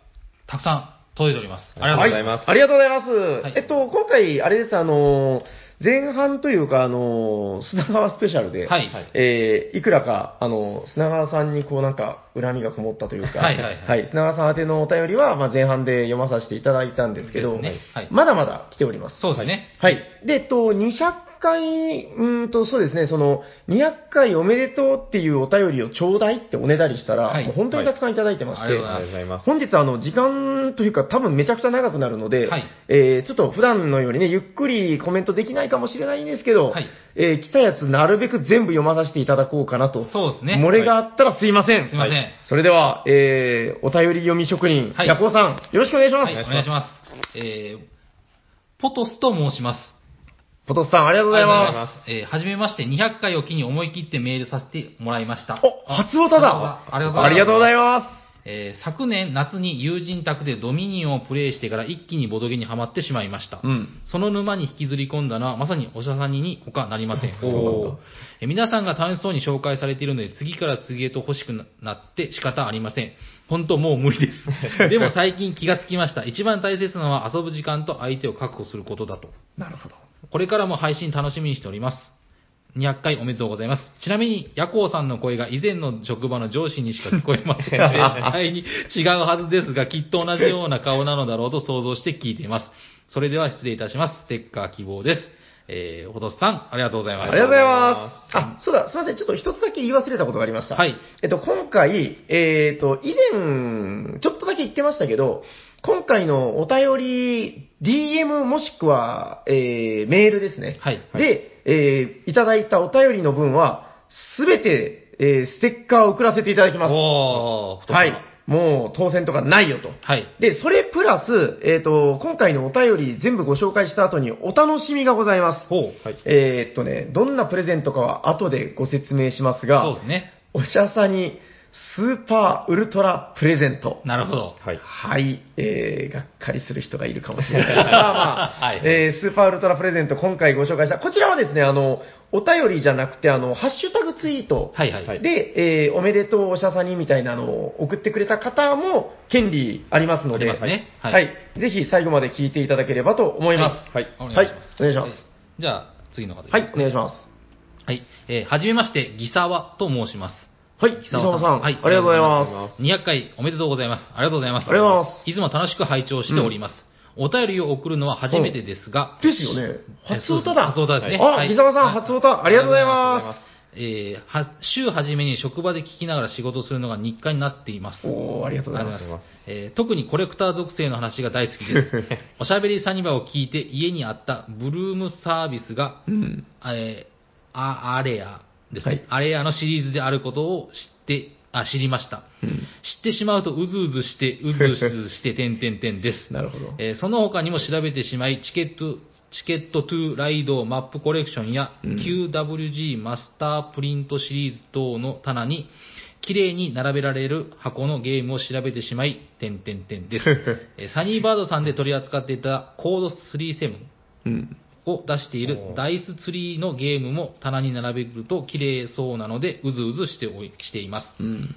たくさん届いております。ありがとうございます。す。ありがとうございます。いえっと、今回、あれです、あの、前半というか、あの、砂川スペシャルで、はい。はいえーいくらか、あの、砂川さんにこうなんか、恨みがこもったというか、はいはいはい砂川さん宛てのお便りは、まあ、前半で読まさせていただいたんですけど、ですねはいまだまだ来ております。そうですね。はい。で、えっと、200回、うーんと、そうですね、その、200回おめでとうっていうお便りをちょうだいっておねだりしたら、はいもう本当にたくさんいただいてまして、はいありがとうありがとうございます。本日、あの、時間というか、多分めちゃくちゃ長くなるので、はいえーちょっと普段のようにね、ゆっくりコメントできないかもしれないんですけど、はいえー来たやつなるべく全部読まさせていただこうかなと。そうですね。漏れがあったらすいません。すいません。はいそれでは、えー、お便り読み職人、はいヤコウさん、よろしくお願いします。はい、お願いします。えー、ポトスと申します。ポトスさん、ありがとうございまます。えー、はじめまして、200回を機に思い切ってメールさせてもらいました。す。お、初オタだありがとうございますありがとうございます。えー昨年夏に友人宅でドミニオンをプレイしてから一気にボドゲにはまってしまいました。うん。その沼に引きずり込んだのはまさにおしゃさんに他なりません。おーえー皆さんが楽しそうに紹介されているので次から次へと欲しくなって仕方ありません。本当もう無理です。でも最近気がつきました。一番大切なのは遊ぶ時間と相手を確保することだと。なるほど。これからも配信楽しみにしております。200回おめでとうございます。ちなみに、ヤコウさんの声が以前の職場の上司にしか聞こえません。絶対に違うはずですが、きっと同じような顔なのだろうと想像して聞いています。それでは失礼いたします。ステッカー希望です。えー、ほどすさん、ありがとうございます。ありがとうございます。あ、そうだ、すいません。ちょっと一つだけ言い忘れたことがありました。はい。えっと、今回、えっと、以前、ちょっとだけ言ってましたけど、今回のお便り、DM もしくは、えー、メールですね。はい。で、えー、いただいたお便りの分は、すべて、えー、ステッカーを送らせていただきます。おー、はい。もう、当選とかないよと。はい。で、それプラス、えっ、と、今回のお便り全部ご紹介した後にお楽しみがございます。ほう。はい。えーっとね、どんなプレゼントかは後でご説明しますが、そうですね。おしゃさにスーパーウルトラプレゼント。なるほど。はい。はい、えー、がっかりする人がいるかもしれない。まあまあ、はいえー、スーパーウルトラプレゼント今回ご紹介した、こちらはですね、あの、お便りじゃなくて、あの、ハッシュタグツイートはいはい。はいで、えー、おめでとうおしゃさにみたいなのを送ってくれた方も権利ありますので、ありますねは、はいいぜひ最後まで聞いていただければと思います。はい。お願いします。はいお願いしますじゃあ、次の方はい、お願いします。はい。えー、はじめまして、ギサワと申します。はい、久野さん。はいありがとうございます。200回おめでとうございます。ありがとうございます。ありがとうございますいつも楽しく拝聴しております。お便りを送るのは初めてですが、ですよね。え初歌だ。初歌ですね。あ、はいギサワさん、初歌、ありがとうございます。えーは週初めに職場で聞きながら仕事するのが日課になっています。おー、ありがとうございます。ます。えー特にコレクター属性の話が大好きです。おしゃべりサニバを聞いて家にあったブルームサービスが、うん。えーあアレアですね、はいアレアのシリーズであることを知って、あ、知りました。うん知ってしまうとうずうずして、うずうずして、点々点です。なるほど。えーその他にも調べてしまい、チケット、チケットトゥライドマップコレクションや、うん QWG マスタープリントシリーズ等の棚に、綺麗に並べられる箱のゲームを調べてしまい、点々点です。えーサニーバードさんで取り扱っていたコード37うん。を出しているダイスツリーのゲームも棚に並べると綺麗そうなので、うずうずしておいしています。うん。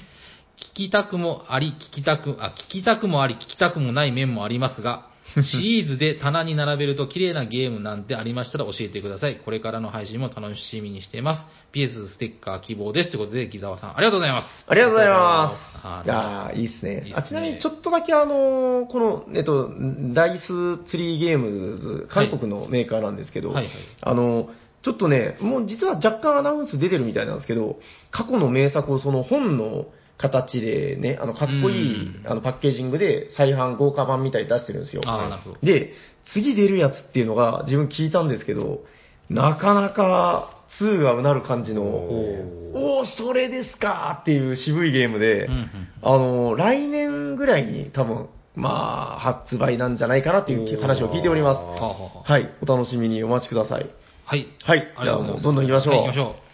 聞きたくもあり、聞きたく、あ、聞きたくもあり、聞きたくもない面もありますが、シリーズで棚に並べると綺麗なゲームなんてありましたら教えてください。これからの配信も楽しみにしています。PS ステッカー希望です。ということで、木沢さん、ありがとうございます。ありがとうございまあす。いやーいいっすね。いいっすねあちなみにちょっとだけあのーこの、えっと、ダイスツリーゲームズ、韓国のメーカーなんですけど、はいはいあのーちょっとね、もう実は若干アナウンス出てるみたいなんですけど、過去の名作をその本の形でね、あの、かっこいいうんあのパッケージングで再販豪華版みたいに出してるんですよ。あーなるほどで、次出るやつっていうのが自分聞いたんですけど、なかなか2がうなる感じの、おおそれですかっていう渋いゲームで、うんうんあの、来年ぐらいに多分、まあ、発売なんじゃないかなっていう話を聞いております。はあはあはあはい、お楽しみにお待ちください。はい。はいありがとうございます。じゃあもうどんどん行きましょうはい行きましょう。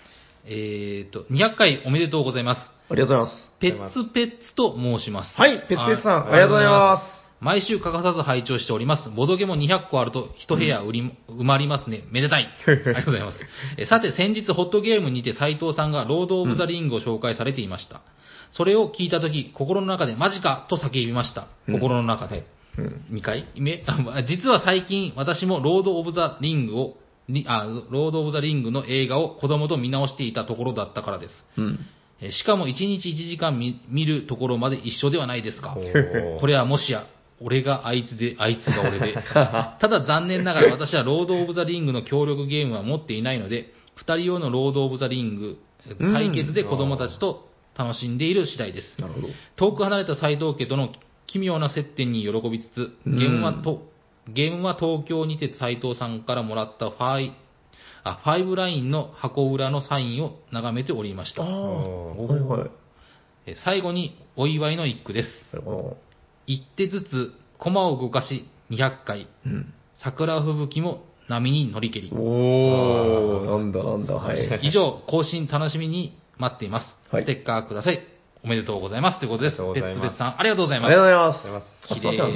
えーと、200回おめでとうございます。ありがとうございます。ペッツペッツと申します。はいペッツペッツさんありがとうございます毎週欠かさず拝聴しております。ボドゲも200個あると一部屋売り、埋まりますね。めでたい。ありがとうございます。えさて、先日ホットゲームにて斉藤さんがロード・オブ・ザ・リングを紹介されていました。それを聞いたとき、心の中でマジかと叫びました。うん心の中で。うん2回目？あ 実は最近、私もロード・オブ・ザ・リングを、リあロード・オブ・ザ・リングの映画を子供と見直していたところだったからです。うん。えーしかも1日1時間見見るところまで一緒ではないですか。これはもしや、俺があいつで、あいつが俺で。ただ残念ながら私はロード・オブ・ザ・リングの協力ゲームは持っていないので、二人用のロード・オブ・ザ・リングうん対決で子供たちと楽しんでいる次第です。遠く離れた斎藤家との奇妙な接点に喜びつつ、ゲームはと、ゲームは東京にて斎藤さんからもらったファイ、あ、ファイブラインの箱裏のサインを眺めておりました。はいはい。え最後にお祝いの一句です。一手ずつ駒を動かし200回、ど。うん。桜吹雪も波に乗り切り。おー、なんだなんだ、はい。以上、更新楽しみに待っています。はいステッカーください。おめでとうございます。ということです。別々さん、ありがとうございあます。りがとうございます。すいません、あの、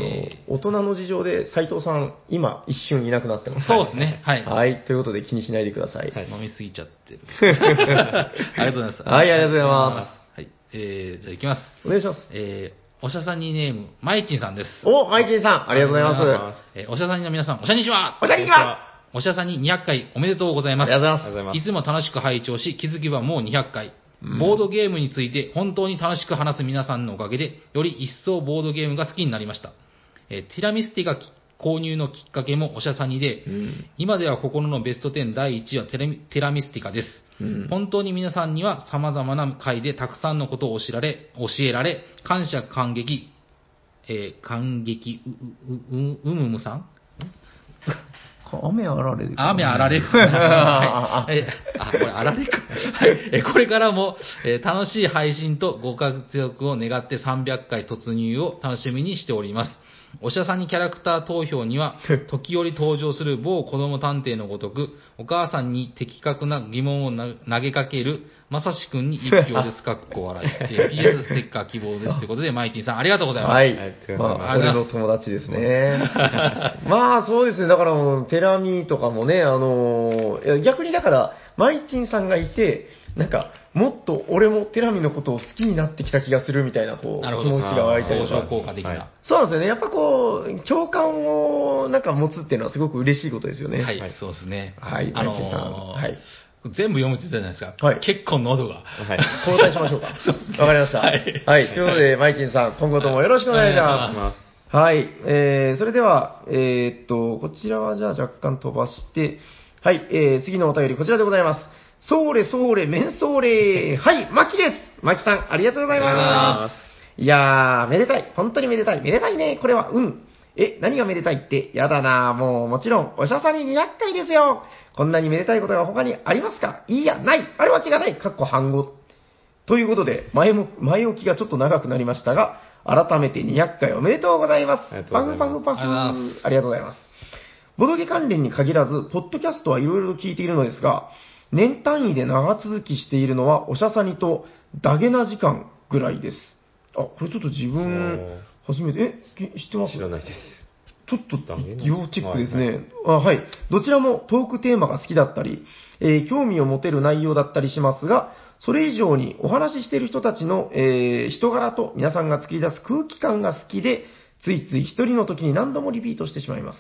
大人の事情で斉藤さん、今、一瞬いなくなってます。そうですね。はい。はい、ということで気にしないでください。はい飲みすぎちゃってる。ありがとうございます。はいありがとうございますはい。えー、じゃあ行きます。お願いします。えー、おしゃさんにネーム、まいちんさんです。お、マイチンさん、ありがとうございます。えーおしゃさんの皆さん、おしゃにちはおしゃにちはおしゃさんに200回おめでとうございあます。ありがとうございますいつも楽しく拝聴し、気づけばもう200回。ボードゲームについて本当に楽しく話す皆さんのおかげで、より一層ボードゲームが好きになりました。えーティラミスティがき購入のきっかけもおしゃさんにで、す。うん。今では心のベスト10第1位はテレミテラミスティカです。うん本当に皆さんには様々な回でたくさんのことを教えられ、教えられ、感謝感激、えー感激、う、う、う、うむむさん雨あられ雨あられかな。はいえあ、これあられか。はい。えこれからも、えー楽しい配信とご活躍を願って300回突入を楽しみにしております。おしゃさんにキャラクター投票には、時折登場する某子供探偵のごとく、お母さんに的確な疑問をな投げかける、まさしくんに一票です。かっこ笑い。えー PS ステッカー希望です。ということで、マイチンさんありがとうございます。はいありがとうござい。まあ、ます俺の友達ですね。まあ、そうですね。だからもう、テラミとかもね、あの逆にだから、マイチンさんがいて、なんか、もっと俺もテラミのことを好きになってきた気がするみたいな、こう。気持ちが湧いたりとか。効果的な。はいそうなんですよね。やっぱこう、共感をなんか持つっていうのはすごく嬉しいことですよね。はい、そうですね。はいあのマイチンさんーはい全部読むって言ったじゃないですか。はい結構喉が。はい。交代しましょうか。わかりました。ははいい。ということで、マイチンさん、今後ともよろしくお願いしお願いします。ます。はい。えー、それでは、えーっと、こちらはじゃあ若干飛ばして、はい、えー、次のお便りこちらでございます。そーれそーれ、めんそーれ。はい、マキです。マキさん、ありがとうございま。ますいやー、めでたい。本当にめでたい。めでたいね。これは、うん。え、何がめでたいって、やだなもう、もちろん、お医者さんに200回ですよ。こんなにめでたいことが他にありますか？いいや、ない。あるわけがない。かっこ半語。ということで、前も、前置きがちょっと長くなりましたが、改めて200回おめでとうございます。パフパフパフ。ありがとうございます。ボドゲ関連に限らず、ポッドキャストはいろいろと聞いているのですが、年単位で長続きしているのは、おしゃさにとダゲな時間ぐらいです。あ、これちょっと自分、初めて、え、き知ってます？知らないです。ちょっと要チェックですね。あはい。どちらもトークテーマが好きだったり、えー興味を持てる内容だったりしますが、それ以上にお話ししている人たちの、えー人柄と皆さんが作り出す空気感が好きで、ついつい一人の時に何度もリピートしてしまいます。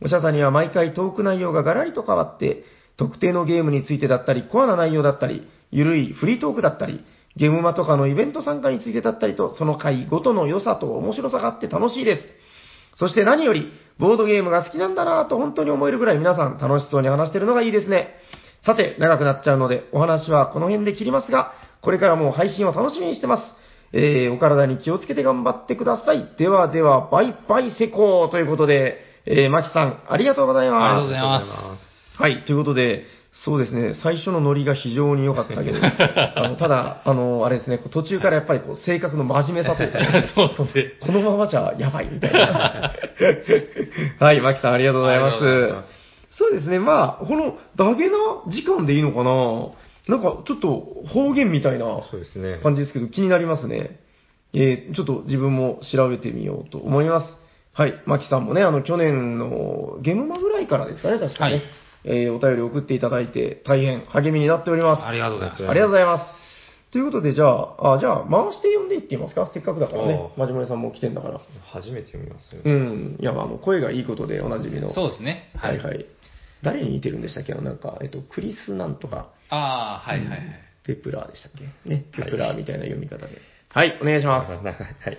おしゃさんには毎回トーク内容がガラリと変わって、特定のゲームについてだったり、コアな内容だったり、ゆるいフリートークだったり、ゲームマとかのイベント参加についてだったりと、その回ごとの良さと面白さがあって楽しいです。そして何より、ボードゲームが好きなんだなぁと本当に思えるぐらい皆さん楽しそうに話してるのがいいですね。さて、長くなっちゃうので、お話はこの辺で切りますが、これからも配信を楽しみにしてます。えー、お体に気をつけて頑張ってください。ではでは、バイバイセコーということで、えー、マキさん、ありがとうございます。ありがとうございます。はい、ということで、そうですね、最初のノリが非常に良かったけど、あのただ、あの、あれですね、途中からやっぱりこう性格の真面目さというかね、そうですね。このままじゃやばいみたいな。はい、マキさんありがとうございます。ますそうですね、まあ、このダゲな時間でいいのかななんかちょっと方言みたいな。感じですけど、気になりますね。えー、ちょっと自分も調べてみようと思います。はい、マキさんもね、あの、去年のゲームマぐらいからですかね、確かね。はいえーお便り送っていただいて、大変励みになっております。ありがとうございます。ありがとうございます。ということで、じゃあ、あじゃあ、回して読んでいってみますか？せっかくだからね。あマジモリさんも来てんだから。初めて読みますよ。うん。いや、まあ、あの、声がいいことでおなじみの。そうですね。はいはい。誰に似てるんでしたっけ？なんか、えっと、クリスなんとか、ああ、はいはいはい。ペプラーでしたっけ？ね。ペプラーみたいな読み方で。はい、お願いします。はい。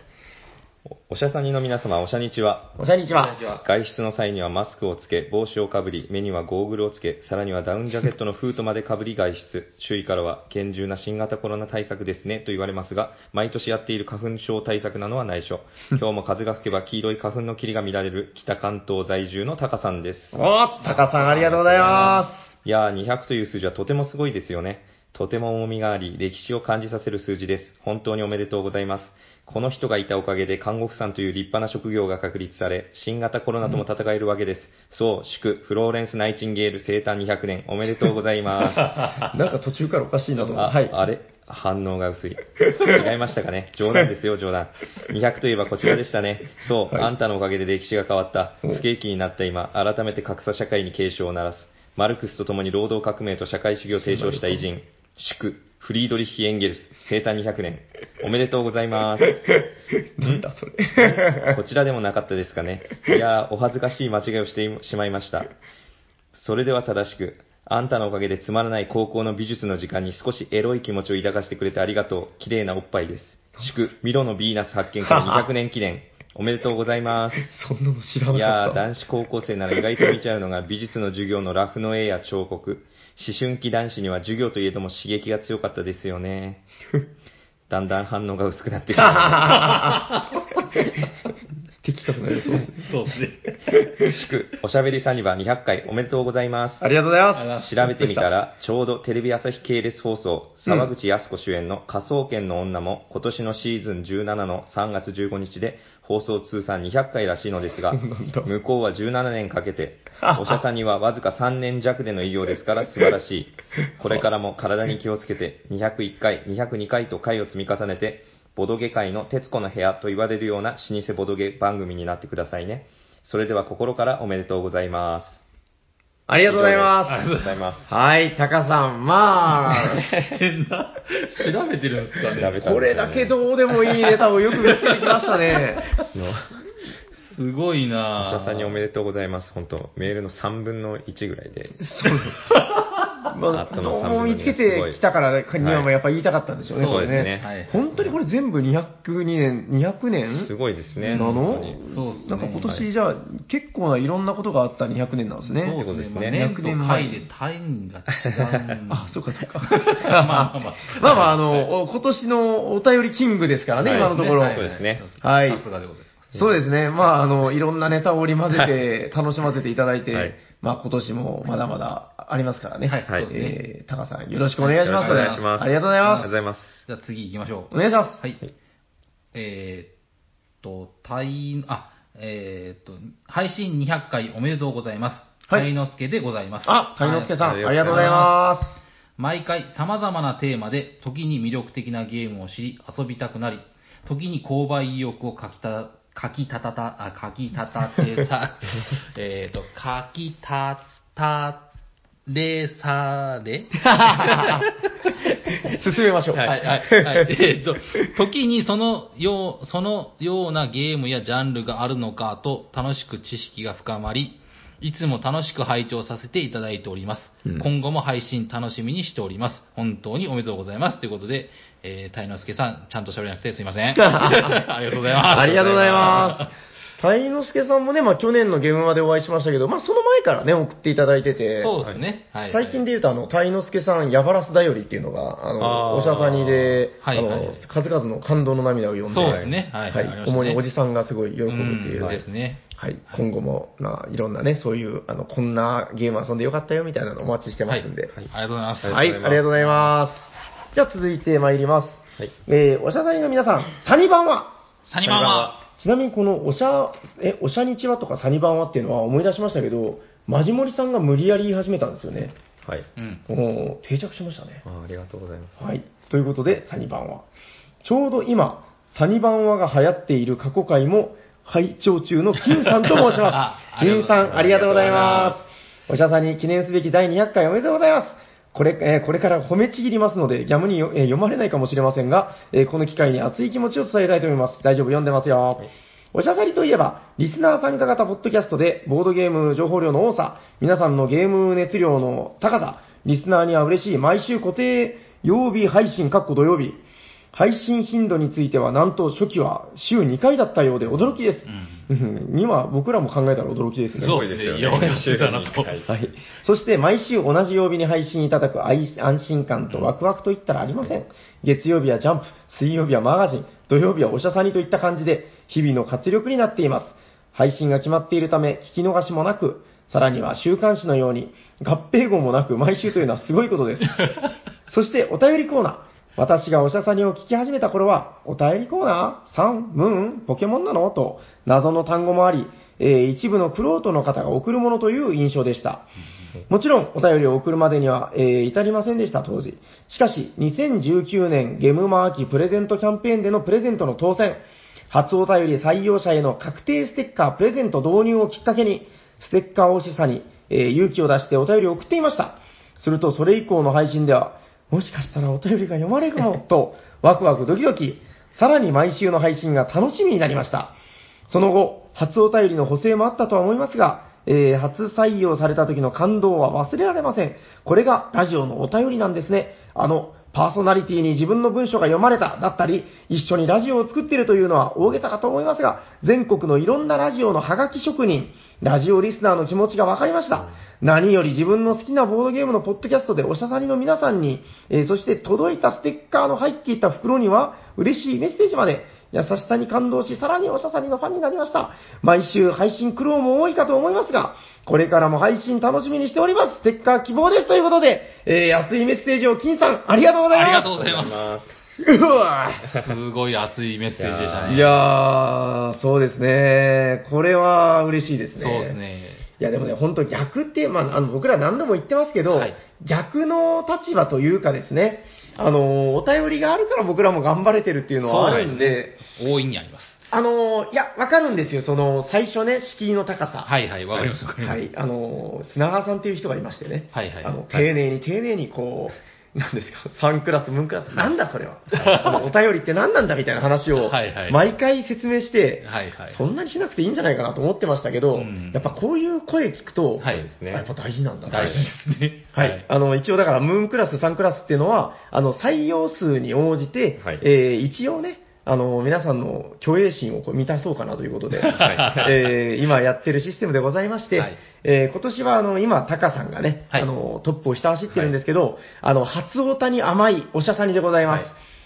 おおしゃさにの皆様、おしゃにちは。おしゃにちは。外出の際にはマスクをつけ、帽子をかぶり、目にはゴーグルをつけ、さらにはダウンジャケットのフートまでかぶり外出。周囲からは厳重な新型コロナ対策ですね、と言われますが、毎年やっている花粉症対策なのは内緒。今日も風が吹けば黄色い花粉の霧が見られる北関東在住のタカさんです。おー、タカさんありがとうございまいやー、200という数字はとてもすごいですよね。とても重みがあり、歴史を感じさせる数字です。本当におめでとうございます。この人がいたおかげで看護婦さんという立派な職業が確立され、新型コロナとも戦えるわけです。そう、祝、フローレンス・ナイチンゲール生誕200年、おめでとうございます。す。なんか途中からおかしいなと思あ、って。はい。あれ？反応が薄い。違いましたかね？冗談ですよ、冗談。200といえばこちらでしたね。そう、はいあんたのおかげで歴史が変わった。お不景気になった今、改めて格差社会に警鐘を鳴らす。マルクスと共に労働革命と社会主義を提唱した偉人。祝、フリードリッヒ・エンゲルス、生誕200年。おめでとうございます。なんだそれ。こちらでもなかったですかね。いやー、お恥ずかしい間違いをしてしまいました。それでは正しく、あんたのおかげでつまらない高校の美術の時間に少しエロい気持ちを抱かせてくれてありがとう。綺麗なおっぱいです。祝、ミロのヴィーナス発見から200年記念。おめでとうございます。そんなの知らいやー、なかった。男子高校生なら意外と見ちゃうのが美術の授業のラフの絵や彫刻。思春期男子には授業といえども刺激が強かったですよね。だんだん反応が薄くなってくる。的確な予想ですね。そうですね。祝、おしゃべりサニバ200回おめでとうございます。ありがとうございます。調べてみたら、ちょうどテレビ朝日系列放送、沢口靖子主演の科捜研の女も今年のシーズン17の3月15日で放送通算200回らしいのですが、向こうは17年かけて、おしゃさんにはわずか3年弱での偉業ですから素晴らしい。これからも体に気をつけて、201回、202回と回を積み重ねて、ボドゲ界の徹子の部屋と言われるような老舗ボドゲ番組になってくださいね。それでは心からおめでとうございます。ありがとうございます。ありがとうございます。はい、タカさん、まあ、てんな。調べてるんですかね。調べたんですよねこれだけどうでもいいネタをよく見つけてきましたね。のすごいなお医者さんにおめでとうございます。本当メールの3分の1ぐらいで。まあ、あとのどうも見つけてきたからにはやっぱ言いたかったんでしょうね、そうですね。はい本当にこれ全部202年、200年すごいですね。なの？そうですね。なんか今年じゃあ、結構ないろんなことがあった200年なんですね。そうでね。そうですすねまあ年と回で単位が違う。あ、そうかそうか。まあまあまあ。まあまあ、あの、お今年のお便りキングですからね、はい今のところ。そうですねはいさすがでございます。そうですね。まあ、あの、いろんなネタを織り交ぜて、楽しませていただいて、はいまあ、今年もまだまだありますからね。はいはいえー、タカさん、よろしくお願いします。お願いします。ありがとうございますありがとうご。ざいます。じゃあ次行きましょう。お願いします。はい。えーっと、たい、あ、えーっと、配信200回おめでとうございます。はいたいのすけでございます。あ、谷之助さん、はいありがとうございます。毎回様々なテーマで、時に魅力的なゲームを知り、遊びたくなり、時に購買意欲をかきた、かきたたた、あ、かきたたてさ、えっと、かきたたレーサーレ進めましょう。はい、はい、はい。えーっと、時にそのよう、そのようなゲームやジャンルがあるのかと楽しく知識が深まり、いつも楽しく拝聴させていただいております。うん今後も配信楽しみにしております。本当におめでとうございます。ということで、えー、タイノスケさん、ちゃんと喋れなくてすいません。ありがとうございます。ありがとうございます。タイノスケさんもね、まあ去年のゲームマでお会いしましたけど、まあその前からね、送っていただいてて、そうですね。はい。最近で言うと、あの、タイノスケさん、ヤバラスだよりっていうのが、あの、あーおしゃさにで、はいはいあの、数々の感動の涙を読んで、そうですね。はい。はいありましたね主におじさんがすごい喜ぶっていううですね。はい、今後も、まあ、いろんなね、そういう、あの、こんなゲーム遊んでよかったよみたいなのお待ちしてますんで。はい。ありがとうございます。はい、ありがとうございます。じゃあ続いて参ります。はいえー、おしゃさにの皆さん、サニバンは？サニバンは、ちなみにこのおしゃ、え、おしゃにちはとかサニバンはっていうのは思い出しましたけど、マジモリさんが無理やり言い始めたんですよね。はい。うん。もう定着しましたね。あありがとうございます。はい。ということで、サニバンは。ちょうど今、サニバンはが流行っている過去回も、拝聴中の金さんと申しま あす。金さん、ありがとうございます。おしゃさんに記念すべき第200回おめでとうございます。これ、えーこれから褒めちぎりますので、ギャムによ、えー読まれないかもしれませんが、えーこの機会に熱い気持ちを伝えたいと思います。大丈夫、読んでますよ。おしゃさりといえば、リスナー参加型ポッドキャストで、ボードゲーム情報量の多さ、皆さんのゲーム熱量の高さ、リスナーには嬉しい毎週固定曜日配信、かっこ土曜日。配信頻度については、なんと初期は週2回だったようで驚きです。うん。には僕らも考えたら驚きですね。そうですね。よくやってたなと。はいはい。そして毎週同じ曜日に配信いただく愛安心感とワクワクといったらありません。月曜日はジャンプ、水曜日はマガジン、土曜日はおしゃさにといった感じで、日々の活力になっています。配信が決まっているため、聞き逃しもなく、さらには週刊誌のように、合併号もなく毎週というのはすごいことです。そしてお便りコーナー。私がおしゃさにを聞き始めた頃は、お便りコーナーサン、ムーン、ポケモンなの？と、謎の単語もあり、えー一部のクロートの方が送るものという印象でした。もちろん、お便りを送るまでには、えー至りませんでした、当時。しかし、2019年ゲームマーキプレゼントキャンペーンでのプレゼントの当選、初お便り採用者への確定ステッカープレゼント導入をきっかけに、ステッカー欲しさに、えー勇気を出してお便りを送っていました。すると、それ以降の配信では、もしかしたらお便りが読まれるかも、と、ワクワクドキドキ、さらに毎週の配信が楽しみになりました。その後、初お便りの補正もあったとは思いますが、えー初採用された時の感動は忘れられません。これがラジオのお便りなんですね。あの、パーソナリティに自分の文章が読まれただったり、一緒にラジオを作っているというのは大げさかと思いますが、全国のいろんなラジオのハガキ職人、ラジオリスナーの気持ちが分かりました。何より自分の好きなボードゲームのポッドキャストでおしゃさりの皆さんに、えーそして届いたステッカーの入っていた袋には嬉しいメッセージまで、優しさに感動し、さらにおしゃさりのファンになりました。毎週配信苦労も多いかと思いますが、これからも配信楽しみにしております。ステッカー希望ですということで、えー、熱いメッセージを金さん、ありがとうございます。ありがとうございます。す。うわすごい熱いメッセージでしたね。いやー、そうですね。これは嬉しいですね。そうです。ね。いやでもね、本当逆って、まあ、あの僕ら何度も言ってますけど、はい逆の立場というかですね、あの、お便りがあるから僕らも頑張れてるっていうのはあるんで、大いにあります。あの、いや、わかるんですよ、その、最初ね、敷居の高さ。はいはい、わかりますわかります。はい、あの、砂川さんっていう人がいましてね。はいはいあの、丁寧に丁寧にこう、なんですか、3クラス、ムンクラス、なんだそれは。お便りって何なんだみたいな話をはいはい、毎回説明して、はいはい。そんなにしなくていいんじゃないかなと思ってましたけど、うんやっぱこういう声聞くと、はいですねやっぱ大事なんだな大事ですね。はい。あの、一応だから、ムーンクラス、3クラスっていうのは、あの、採用数に応じて、はいえー一応ね、あの、皆さんの虚栄心をこう満たそうかなということで、えー今やってるシステムでございまして、はいえー今年はあの、今、タカさんがね、はいあの、トップをひた走ってるんですけど、あの、初オタに甘いおしゃさにでございます。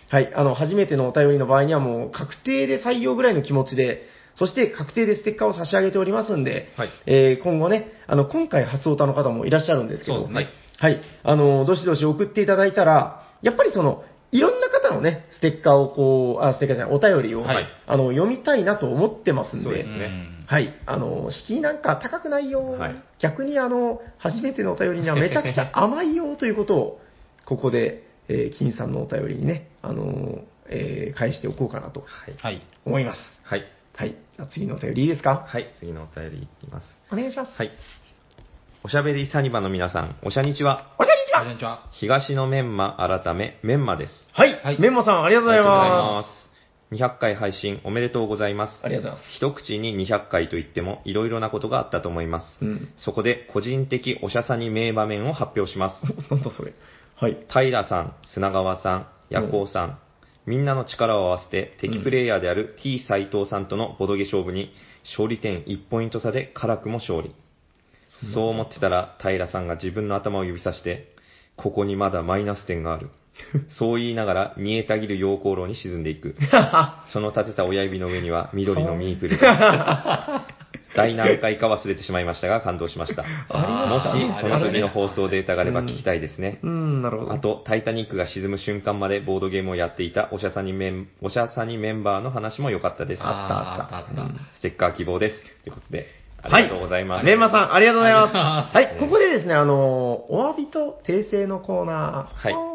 はい。あの、初めてのお便りの場合にはもう、確定で採用ぐらいの気持ちで、そして確定でステッカーを差し上げておりますんで、はいえー今後ね、あの、今回初オタの方もいらっしゃるんですけど、ねはい。あの、どしどし送っていただいたら、やっぱりその、いろんな方のね、ステッカーをこう、あ、ステッカーじゃない、お便りを、はいあの、読みたいなと思ってますんで、そうですねうんはい。あの、敷居なんか高くないよ、はい逆にあの、初めてのお便りには めちゃくちゃ甘いよということを、ここで、えー金さんのお便りにね、あの、えー返しておこうかなとはい。はい。思います。はい。はい。じゃあ次のお便りいいですか？はい。次のお便りいきます。お願いします。はい。おしゃべりサニバの皆さん、おしゃにちは。おしゃにちはこんにちは。東のメンマ改め、メンマです。はい、はいメンマさんありがとうございます。す。200回配信おめでとうございます。ありがとうございます。一口に200回といっても、いろいろなことがあったと思います。うん。そこで、個人的おしゃさに名場面を発表します。なんだそれ。はい。平さん、砂川さん、ヤコウさん、みんなの力を合わせて敵プレイヤーである T 斎藤さんとのボドゲ勝負に勝利点1ポイント差で辛くも勝利。そう思ってたら平さんが自分の頭を指さして、ここにまだマイナス点がある。そう言いながら煮えたぎる溶鉱炉に沈んでいく。その立てた親指の上には緑のミープルが。第何回か忘れてしまいましたが感動しました。もしその次の放送データがあれば聞きたいですね。うん、なるほど。あと、タイタニックが沈む瞬間までボードゲームをやっていたおしゃさにメン、おしゃさにメンバーの話も良かったです。あったあったあった。ステッカー希望です。ということで、あはい。りがとうございます。メンマさん、ありがとうございます。あはい、ここでですね、あの、お詫びと訂正のコーナー。はい。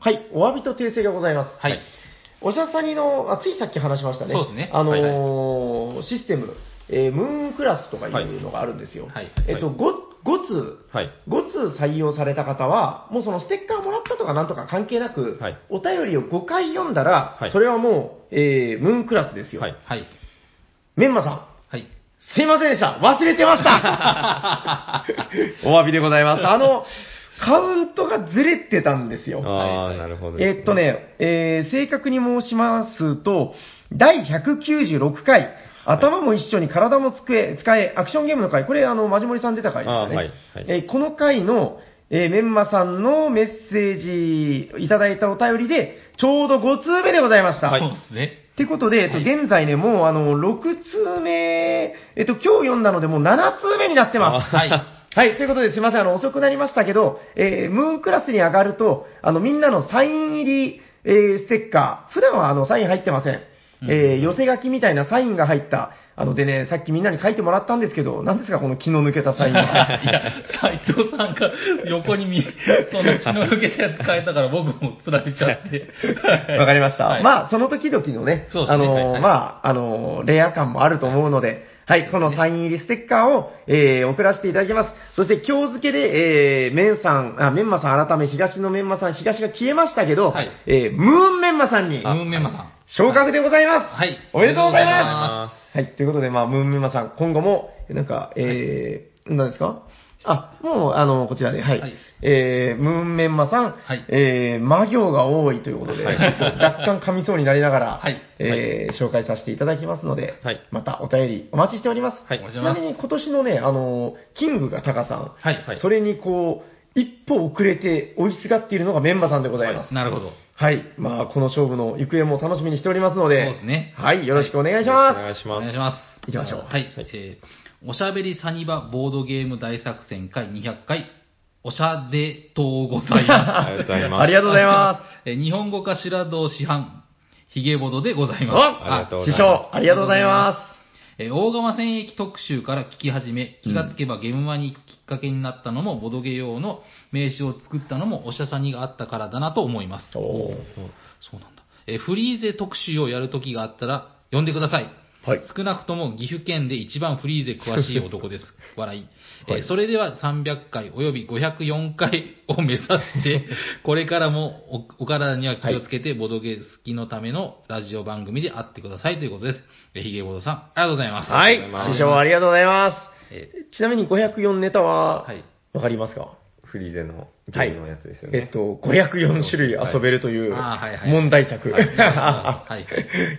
はい、お詫びと訂正がございます。はい。おしゃさにの、あ、ついさっき話しましたね。そうですねあのーシステム、えームーンクラスとかいうのがあるんですよ。はいえっと、5, 5通、はい。5通採用された方は、もうそのステッカーもらったとかなんとか関係なく、はいお便りを5回読んだら、はいそれはもう、えームーンクラスですよ。はい。はい。メンマさん、はい。すいませんでした。忘れてました。お詫びでございます。あの、カウントがずれてたんですよ。ああ、なるほどです、えーっと。ね、えー正確に申しますと、第196回、頭も一緒に体も使え、使え、アクションゲームの回、これ、あの、マジモリさん出た回ですよね。はいはいえーこの回の、えーメンマさんのメッセージいただいたお便りで、ちょうど5通目でございました。そうですね。ってことで、えっと、はい現在ね、もうあの、6通目、えっと、今日読んだので、もう7通目になってます。はい。はい、ということで、すいません、あの、遅くなりましたけど、えー、ムーンクラスに上がると、あの、みんなのサイン入り、えー、ステッカー、普段はあの、サイン入ってません。えー、寄せ書きみたいなサインが入った、あの、でね、さっきみんなに書いてもらったんですけど、何ですか、この気の抜けたサインは。いや、斎藤さんが横に見、その気の抜けたやつ変えたから僕も釣られちゃって。わかりました。はいまあ、その時々のね、ねあのーはいはいまあ、あのーレア感もあると思うので、はい、このサイン入りステッカーを、えー送らせていただきます。そして今日付けで、えー、メンさん、あ、メンマさん改め東のメンマさん、東が消えましたけど、はいえー、ムーンメンマさんにムーンメンマさん。昇格でございます。はいおめでとうございま。ますはい、ということで、まあ、ムーンメンマさん、今後も、なんか、えー、何ですか？あ、もう、あの、こちらで、はい。はいえー、ムーンメンマさん、はいえー、魔行が多いということで、はい 若干噛みそうになりながら、はいえー紹介させていただきますので、はいまたお便りお待ちしております。はいちなみに今年のね、あの、キングがタカさん、はい。はいそれにこう、一歩遅れて追いすがっているのがメンマさんでございます。なるほど。はい。まあ、この勝負の行方も楽しみにしておりますので、そうですねはい。よろしくお願いしおます。お願いします。願いします。行きましょうはい。えーおしゃべりサニバボードゲーム大作戦会200回、おしゃでとうございま。ありがとうございますす。ありがとうございますえー日本語か白道市販、ヒゲボドでございす。ます。おありがとうございます師匠、ありがとうございまえー大川戦役特集から聞き始め、気がつけばゲームマに行くきっかけになったのも、ボドゲ用の名刺を作ったのも、おしゃさにがあったからだなと思います。す。おーそうなんだ。えーフリーゼ特集をやるときがあったら、呼んでください。はい。少なくとも岐阜県で一番フリーゼ詳しい男です。笑い。えーはいそれでは300回および504回を目指して、これからもおお体には気をつけて、ボドゲ好きのためのラジオ番組で会ってくださいということです。えーヒゲボドさん、ありがとうございます。はい師匠、ありがとうございます。えちなみに504ネタは、はいわかりますか？フリーゼのゲームのやつですよね。えっと、504種類遊べるという問題作。はいはい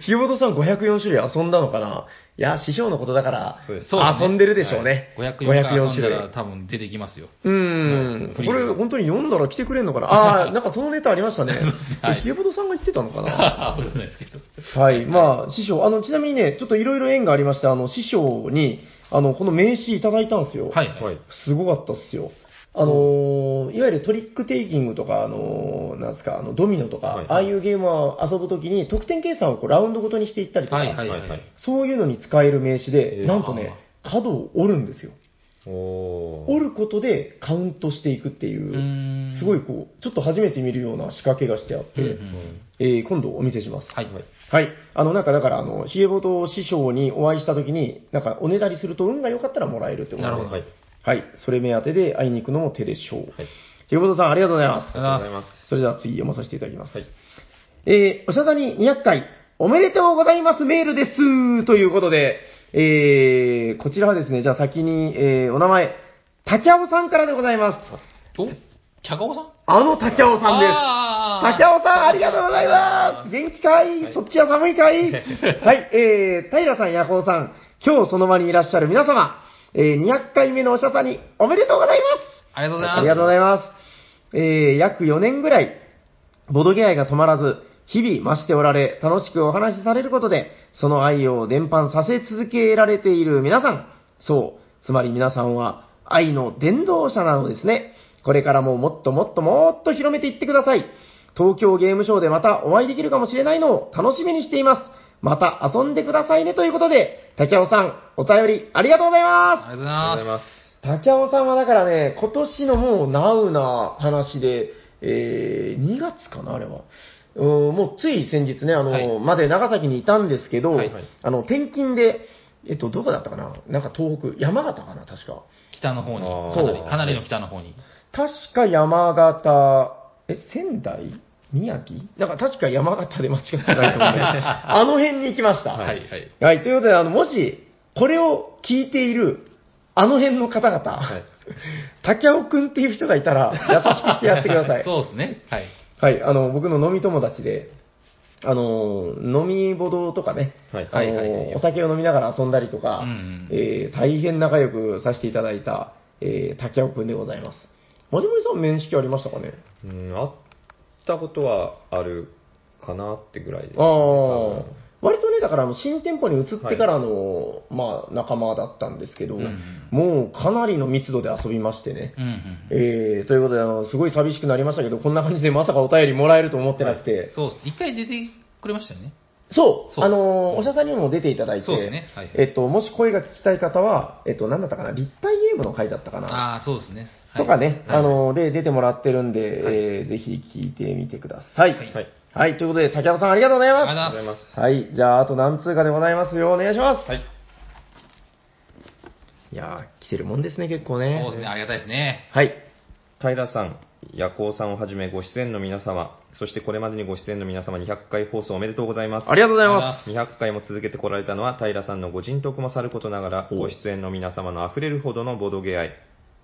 ひよぼとさん504種類遊んだのかな？いや、師匠のことだから、そうです遊んでるでしょうね。504回遊ん種類。多分出てきますよ。うーん。これ、本当に読んだら来てくれんのかな？ああ、なんかそのネタありましたね。はいひよぼとさんが言ってたのかな？わかんないですけど。はい。まあ、師匠、あの、ちなみにね、ちょっといろいろ縁がありまして、あの、師匠に、あの、この名刺いただいたんですよ。はい。はい。すごかったっすよ。あのーいわゆるトリックテイキングとか、あのーなんですか、あの、ドミノとか、はいああいうゲームを遊ぶときに、得点計算をこうラウンドごとにしていったりとか、はいはいはい。はいはいそういうのに使える名刺で、えーなんとね、角を折るんですよ。折ることでカウントしていくっていうすごいこう、ちょっと初めて見るような仕掛けがしてあって、うんうんえー今度お見せします。はい。はい。あの、なんかだから、あの、ヒゲボト師匠にお会いしたときに、なんかおねだりすると運が良かったらもらえるってことでなるほどはい。はい。それ目当てで会いに行くのも手でしょう。はい。ヒゲボトさん、ありがとうございます。ありがとうございまます。それでは次読まさせていただきます。はいえー、おしゃさんに200回、おめでとうございますメールですということで、えー、こちらはですね、じゃあ先に、えー、お名前、竹尾さんからでございます。お？キャガオさん？あの竹尾さんです。竹尾さん、ありがとうございます。元気かい、そっちは寒いかい？はい、えー、平さん、ヤコウさん、今日その場にいらっしゃる皆様、えー、200回目のおしゃさんにおめでとうございます。ありがとうございます。ありがとうございます。えー、約4年ぐらい、ボドゲ愛が止まらず、日々増しておられ、楽しくお話しされることで、その愛を伝播させ続けられている皆さん。そう。つまり皆さんは、愛の伝道者なのですね。これからももっともっともっと広めていってください。東京ゲームショウでまたお会いできるかもしれないのを楽しみにしています。また遊んでくださいねということで、竹尾さん、お便りありがとうございます。ありがとうございま。ますす。竹尾さんはだからね、今年のもうナウな話で、えー、2月かな、あれは。うんもうつい先日ね、あの、はいまで長崎にいたんですけど、はいあの、転勤で、えっと、どこだったかな？なんか東北、山形かな、確か。北の方に、かなりの北の方に。確か山形、え、仙台？宮城？なんか確か山形で間違ってないと思うね。あの辺に行きました。はい、はい。はい、ということで、あの、もし、これを聞いている、あの辺の方々、はい。竹尾くんっていう人がいたら、優しくしてやってください。そうですね。はい。はい、あの、僕の飲み友達で、あの、飲みボドとかね、はいあのはいはいはいお酒を飲みながら遊んだりとか、うんうんえー大変仲良くさせていただいた、えー竹尾くんでございます。まじもりさん面識ありましたかね？うん、会ったことはあるかなってぐらいです、ね。ああ割とね、だから新店舗に移ってからの、まあ、仲間だったんですけど、んもうかなりの密度で遊びましてね。うんうん。えー、ということであの、すごい寂しくなりましたけど、こんな感じでまさかお便りもらえると思ってなくて、そうです。一回出てくれましたよね。そう、そうあのーおしゃさんにも出ていただいて、ねはいえっと、もし声が聞きたい方は、えっと、なんだったかな、立体ゲームの回だったかな、ああ、そうですね。はいとかね、はいあのーで、出てもらってるんで、えーぜひ聞いてみてください。はいはい。はい、ということで、竹山さんありがとうございありまがとうございます。す。はい、じゃあ、あと何通かでございますよ。お願いします。はい。いやー、来てるもんですね、結構ね。そうですね。ありがたいですね。はい。平さん、夜行さんをはじめご出演の皆様、そしてこれまでにご出演の皆様200回放送おめでとうございます。ありがとうございま200回も続けてこられたのは平さんのご人徳もさることながら、おご出演の皆様の溢れるほどのボドゲ愛、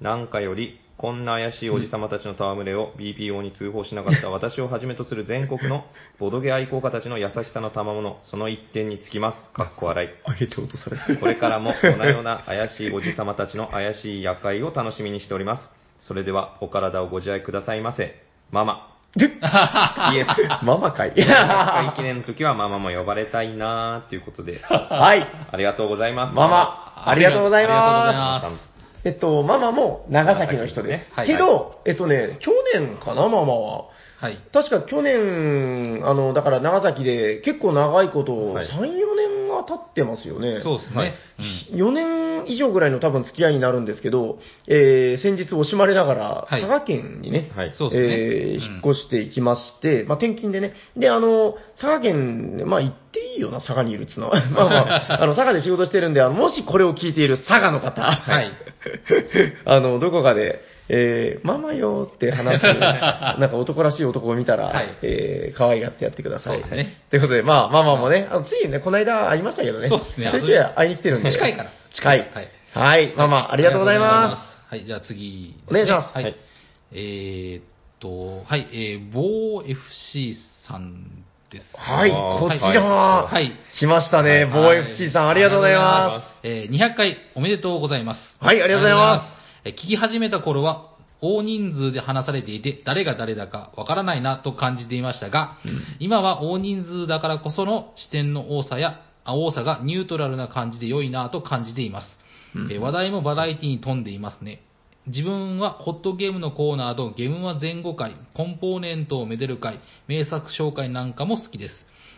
なんかより、こんな怪しいおじさまたちの戯れを BPO に通報しなかった私をはじめとする全国のボドゲ愛好家たちの優しさの賜物、その一点につきます。かっこ笑い。す。あげて落とされてこれからも、このような怪しいおじさまたちの怪しい夜会を楽しみにしております。それでは、お体をご自愛くださいませ。ママ。イエス。ママかい。100回記念の時はママも呼ばれたいなーっていうことで、はい。ありがとうございます。ママ、ありがとうございありがとうございま。ますえっと、ママも長崎の人です。はいけど、えっとね、去年かな、ママは。はい。確か去年、あの、だから長崎で結構長いこと、はい3、4経ってますよね。そうですね。はいうん4年以上ぐらいの多分付き合いになるんですけど、えー、先日惜しまれながら、佐賀県にね、はい。そうですね。えー引っ越していきまして、まあ、転勤でね。で、あの、佐賀県、まあ、行っていいよな、佐賀にいるっつうのは。まあまあ、あの、佐賀で仕事してるんで、あの、もしこれを聞いている佐賀の方、はい。あの、どこかで、えー、ママよって話す、なんか男らしい男を見たら、はいえー、可愛がってやってください。そうですね。ということで、まあ、ママもね、あのついね、この間会いましたけどね。そうですねちょいちょい会いに来てるんで。近いから。近い。はい。はい、ママ、ありがとうございます。す。はい、じゃあ次、お願いしますはい。はいえーっと、はい、えー、某 FC さんです。はい、こちらは、はい。来ましたね、はい FC さん、ありがとうございます。す。えー、200回おめでとうございます。はいありがとうございます聞き始めた頃は、大人数で話されていて、誰が誰だかわからないなと感じていましたが、今は大人数だからこその視点の多さや、あ多さがニュートラルな感じで良いなと感じています。えー話題もバラエティに富んでいますね。自分はホットゲームのコーナーとゲームは前後回、コンポーネントをめでる回、名作紹介なんかも好きです。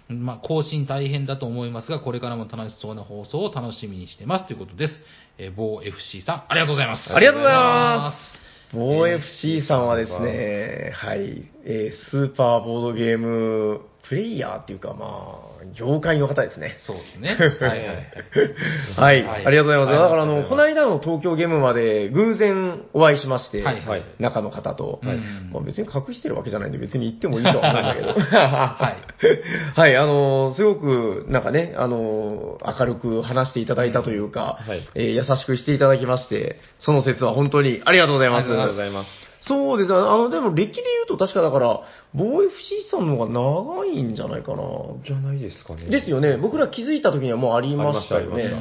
まあ、更新大変だと思いますが、これからも楽しそうな放送を楽しみにしてますということです。えー、某 FC さん、ありがとうございます。ありがとうございます。某 FC さんはですね、はい、えースーパーボードゲームプレイヤーっていうか、まあ、業界の方ですね。そうですね。はいありがとうございます。だからあの、この間の東京ゲームまで偶然お会いしまして、はいはい中の方と、はいまあ、別に隠してるわけじゃないんで別に行ってもいいとは思うんだけど。は はい、あの、すごく、なんかね、あの、明るく話していただいたというか、はいえー優しくしていただきまして、その説は本当にありがとうございます。ありがとうございます。そうですね。あの、でも歴で言うと確かだから、ボー FC さんの方が長いんじゃないかな。じゃないですかね。ですよね。僕ら気づいた時にはもうありましたよね。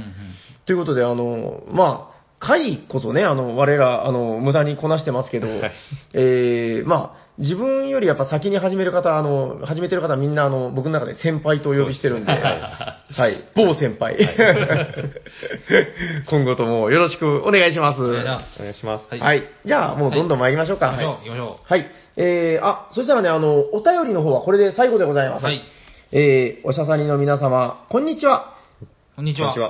ということで、あの、まあ、回こそね、あの、我ら、あの、無駄にこなしてますけど、えー、まあ、自分よりやっぱ先に始める方、あの、始めてる方みんな、あの、僕の中で先輩とお呼びしてるんで、はい、某先輩。今後ともよろしくお願いします。お願いします。お願いします。はいはい。じゃあ、もうどんどん参りましょうか。行きましょう、行きましょはい。えー、あ、そしたらね、あの、お便りの方はこれで最後でございます。はい。えー、おしゃさにの皆様、こんにちは。う。こんにちは。こん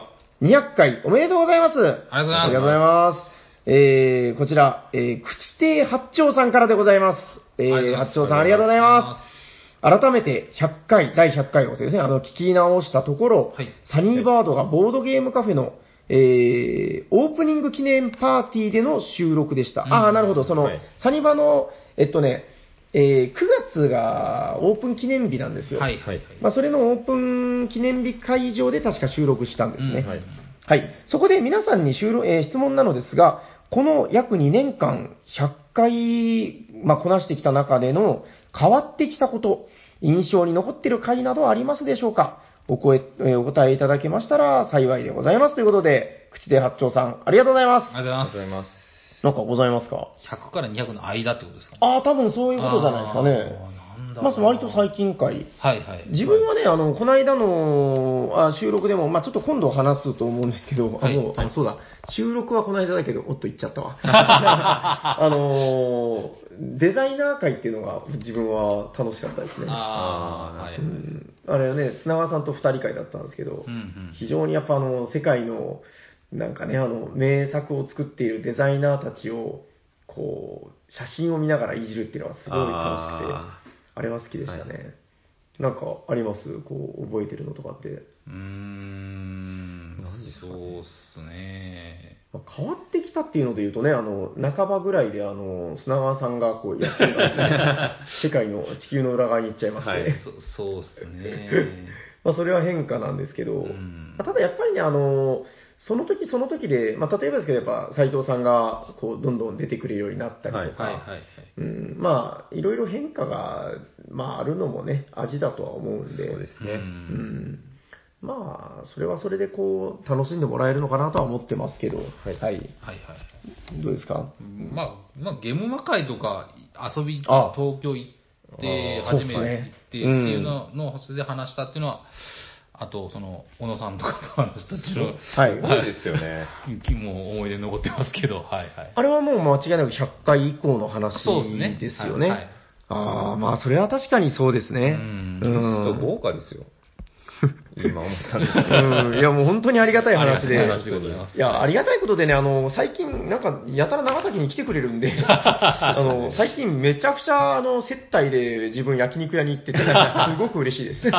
にちは。200回おめでとうございます。ありがとうございますありがとうございます。えー、こちら、えー、口亭八丁さんからでございます。えー、八丁さんありがとうございます。改めて100回、第100回をですね、あの、聞き直したところ、はいサニーバードがボードゲームカフェの、えー、オープニング記念パーティーでの収録でした。うんああ、なるほど、その、はいサニバの、えっとね、えー、9月がオープン記念日なんですよ。はい。はい。まあ、それのオープン記念日会場で確か収録したんですね。うんはいはい。そこで皆さんに収録、えー質問なのですが、この約2年間、100回、まあ、こなしてきた中での変わってきたこと、印象に残っている回などありますでしょうか？お声、えーお答えいただけましたら幸いでございます。ということで、口で八丁さん、ありがとうございます。ありがあとうございます。りがとうございます。なんかございますか？100から200の間ってことですかね。ああ、多分そういうことじゃないですかね。まあ、割と最近回。はいはい。自分はね、あの、この間のあ収録でも、まあちょっと今度話すと思うんですけど、はいあもうあそうだ、収録はこの間だけど、おっと言っちゃったわ。あのーデザイナー会っていうのが自分は楽しかったですね。ああ、はい。ううんんあれはね、砂川さんと二人会だったんですけど、うん。非常にやっぱあの、世界の、なんかね、あの、名作を作っているデザイナーたちを、こう、写真を見ながらいじるっていうのがすごい楽しくて、ああれは好きでしたね。なんかあります？こう、覚えてるのとかって。うーん。何ですかねそうっすね。まあ変わってきたっていうので言うとね、あの、半ばぐらいであの、砂川さんがこう、やってるんですね 世界の地球の裏側に行っちゃいまして、はいそそうっすね。まあそれは変化なんですけど、ただやっぱりね、あの、その時その時で、まあ例えばですけど、やっぱ斎藤さんがこう、どんどん出てくれるようになったりとか、まあ、いろいろ変化が、まあ、あるのもね、味だとは思うんで、そうですね。うん。うん、まあ、それはそれでこう、楽しんでもらえるのかなとは思ってますけど、はい。はい。はい。どうですか？まあ、まあ、ゲームマ会とか遊び、あ。東京行って、初めて行ってっていうのの、それで話したっていうのは、あと、その、小野さんとかと話したっていうのは、はい。多いですよね。きもう思い出に残ってますけど、はいはい。あれはもう間違いなく100回以降の話そうですねですよね。はいはいああ、まあ、それは確かにそうですね。うんうんと豪華ですよ。今思ったんですけど。うん、いやもう本当にありがたい話で。ありがたい話でございますいや、ありがたいことでね、あの、最近、なんか、やたら長崎に来てくれるんで、あの、最近めちゃくちゃ、あの、接待で自分焼肉屋に行ってて、すごく嬉しいです。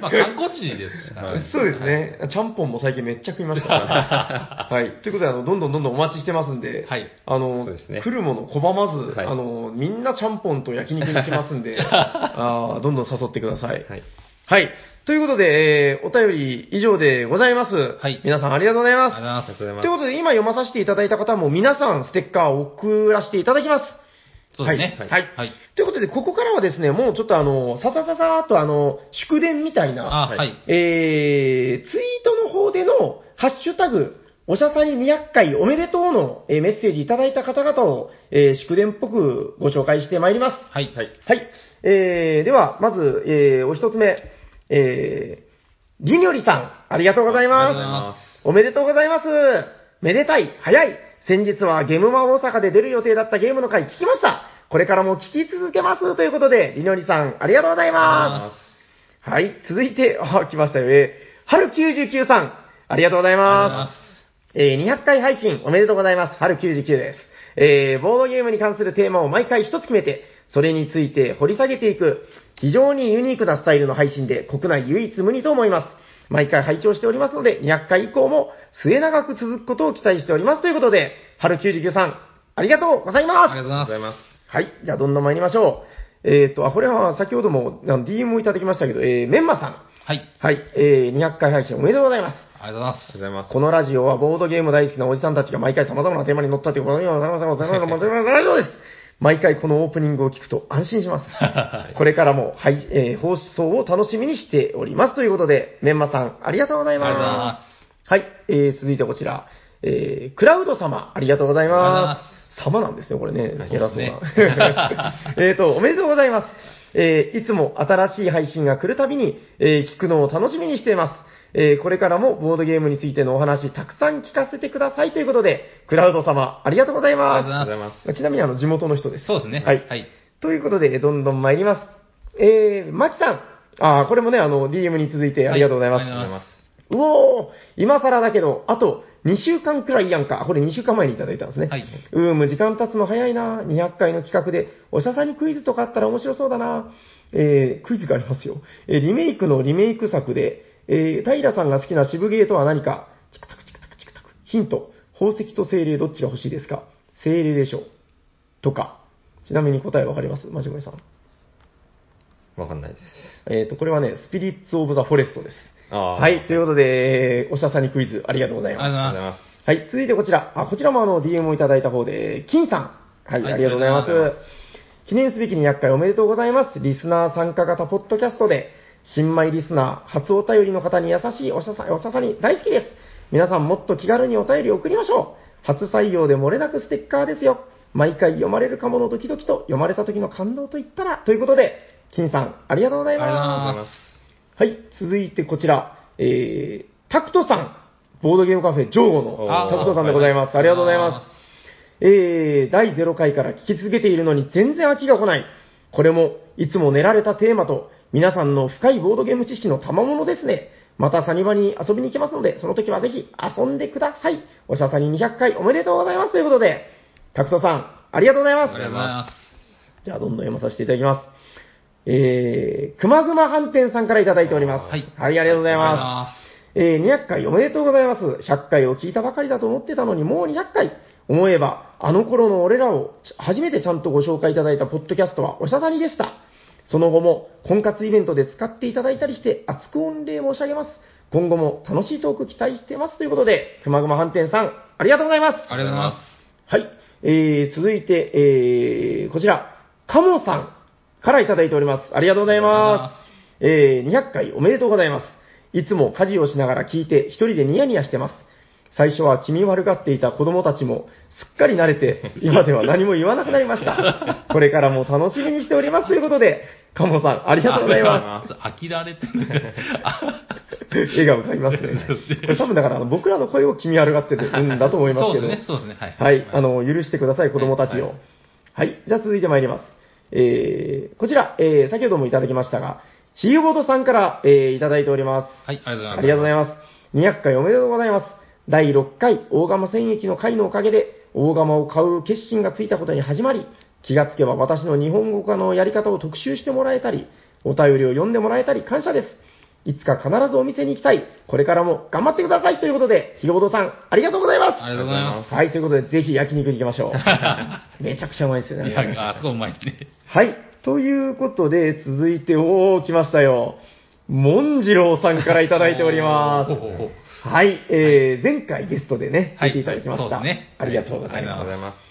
まあ、観光地ですからね。そうですね。ちゃんぽんも最近めっちゃ食いましたから、はい。ということで、あの、どんどんどんどんお待ちしてますんで、はいあの、そうですね来るもの拒まず、はいあの、みんなちゃんぽんと焼肉に来ますんで、あーどんどん誘ってください。はい。はい。ということで、えーお便り以上でございます。はい皆さんありがとうございます。ありがとうございますということで、今読まさせていただいた方も皆さんステッカーを送らせていただきます。そうですね。はい。はい。はいということで、ここからはですね、もうちょっとあの、ささささーっとあの、祝電みたいな、あ、はい。えー、ツイートの方での、ハッシュタグ、おしゃさに200回おめでとうの、えーメッセージいただいた方々を、えー祝電っぽくご紹介してまいります。はい。はい。はい。えー、では、まず、えー、お一つ目、えー、りにょりさん、ありがとうございありがとうございま。ますおめでとうございます。めでたい、早い。先日はゲームマ大阪で出る予定だったゲームの回聞きました。これからも聞き続けます。ということで、りのりさん、ありがとうございます。はい、続いて、あ、来ましたよ。えー、春99さん、ありがとうございま。ますえー、200回配信おめでとうございます。春99です。えー、ボードゲームに関するテーマを毎回一つ決めて、それについて掘り下げていく、非常にユニークなスタイルの配信で国内唯一無二と思います。毎回拝聴しておりますので、200回以降も末永く続くことを期待しております。ということで、春99さん、ありがとうございますありがとうございますござい。ます。はい。じゃあ、どんどん参りましょう。えっ、と、あ、これは先ほどもあの DM をいただきましたけど、えー、メンマさん。はい。はい。えー、200回配信おめでとうございます。ありがとうございます。このラジオはボードゲーム大好きなおじさんたちが毎回様々なテーマに乗ったということには、様々なテーマに乗ったラジオです。毎回このオープニングを聞くと安心します。これからも、はい、えー、放送を楽しみにしております。ということで、メンマさん、ありがとうございす。ありがとうございま。ますはい。えー、続いてこちら。えー、クラウド様、ありがとうございます。様なんですね、これね。偉そうねな。えっと、おめでとうございます。えーいつも新しい配信が来るたびに、えー聞くのを楽しみにしています。えーこれからもボードゲームについてのお話、たくさん聞かせてくださいということで、クラウド様、ありがとうございまがとうございまありがとうございます。す。ちなみにあの、地元の人です。そうですね。はいはい。ということで、どんどん参ります。えー、マキさん。あーこれもね、あの、DM に続いてありがとうございます。はいありがとうございますうおー今更だけど、あと2週間くらいやんか。これ2週間前にいただいたんですね。はい。うーむ、時間経つの早いな。200回の企画で、おしゃさにクイズとかあったら面白そうだな。えー、クイズがありますよ。えーリメイクのリメイク作で、えー、平さんが好きな渋ゲーとは何か、チクタクチクタクチクタク。ヒント、宝石と精霊どっちが欲しいですか？精霊でしょう。とか。ちなみに答えわかります？マジモリさん。わかんないです。えっ、と、これはね、スピリッツ・オブ・ザ・フォレストです。はい、ということで、えーおしゃさにクイズありがとうございます。ありがとうございます。はい、続いてこちら。あ、こちらもあの、DM をいただいた方で、金さん。はい、はいありがとうございます。記念すべき200回おめでとうございます。リスナー参加型ポッドキャストで、新米リスナー、初お便りの方に優しいおしゃさおしゃさに大好きです。皆さんもっと気軽にお便りを送りましょう。初採用で漏れなくステッカーですよ。毎回読まれるかものドキドキと読まれた時の感動といったら、ということで、金さん、ありがとうございます。はい、続いてこちら、えー、タクトさん、ボードゲームカフェ、ジョーゴのタクトさんでございます。ありがとうございます。えー、第0回から聞き続けているのに全然飽きが来ない。これも、いつも練られたテーマと、皆さんの深いボードゲーム知識の賜物ですね。またサニバに遊びに行きますので、その時はぜひ遊んでください。おしゃさに200回おめでとうございます。ということで、タクトさん、ありがとうございます。ありがとうございます。じゃあ、どんどん読まさせていただきます。えー、くまぐま飯店さんからいただいております。はいはい、ありがとうございあます。えー、200回おめでとうございます。100回を聞いたばかりだと思ってたのに、もう200回。思えば、あの頃の俺らをち初めてちゃんとご紹介いただいたポッドキャストはおしゃさにでした。その後も、婚活イベントで使っていただいたりして、熱く御礼申し上げます。今後も楽しいトーク期待してます。ということで、くまぐま飯店さん、ありがとうございます。ありがとうございます。はい。えー、続いて、えー、こちら、カモさんからいただいております。ありがとうございます。えー、200回おめでとうございます。いつも家事をしながら聞いて一人でニヤニヤしてます。最初は気味悪がっていた子供たちもすっかり慣れて、今では何も言わなくなりました。これからも楽しみにしております。ということで、カモさん、ありがとうございます。す。飽きられてる。あ笑顔がありますね。これ多分だから僕らの声を気味悪がってるんだと思いますけど。そうですね、そうですね。はい。はい、あの、許してください、子供たちを。ははいい、じゃあ続いて参ります。えー、こちら、えー、先ほどもいただきましたが、ひゆぼとさんから、えー、いただいております。はい、ありがとうございます。ありがとうございます。200回おめでとうございます。第6回大釜戦役の会のおかげで、大釜を買う決心がついたことに始まり、気がつけば私の日本語化のやり方を特集してもらえたり、お便りを読んでもらえたり感謝です。いつか必ずお店に行きたい。これからも頑張ってください。ということで、ひよぼとさん、ありがとうございます。ありがとうございます。はい、ということで、ぜひ焼肉に行きましょう。めちゃくちゃうまいですよね。いや、あ、すごいうまいですね。はい。ということで、続いて、おー、来ましたよ。もんじろうさんからいただいておりますほう。ほうほうはい、えー、前回ゲストでね、はい出ていただきました。そうですねありがとうございます。ありがとうございます。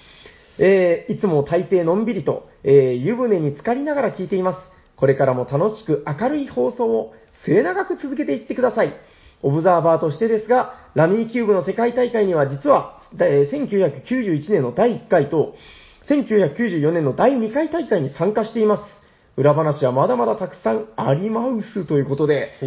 えーいつも大抵のんびりと、えー湯船に浸かりながら聞いています。これからも楽しく明るい放送を末永く続けていってください。オブザーバーとしてですが、ラミーキューブの世界大会には実は、えー1991年の第1回と、1994年の第2回大会に参加しています。裏話はまだまだたくさんありますということで、え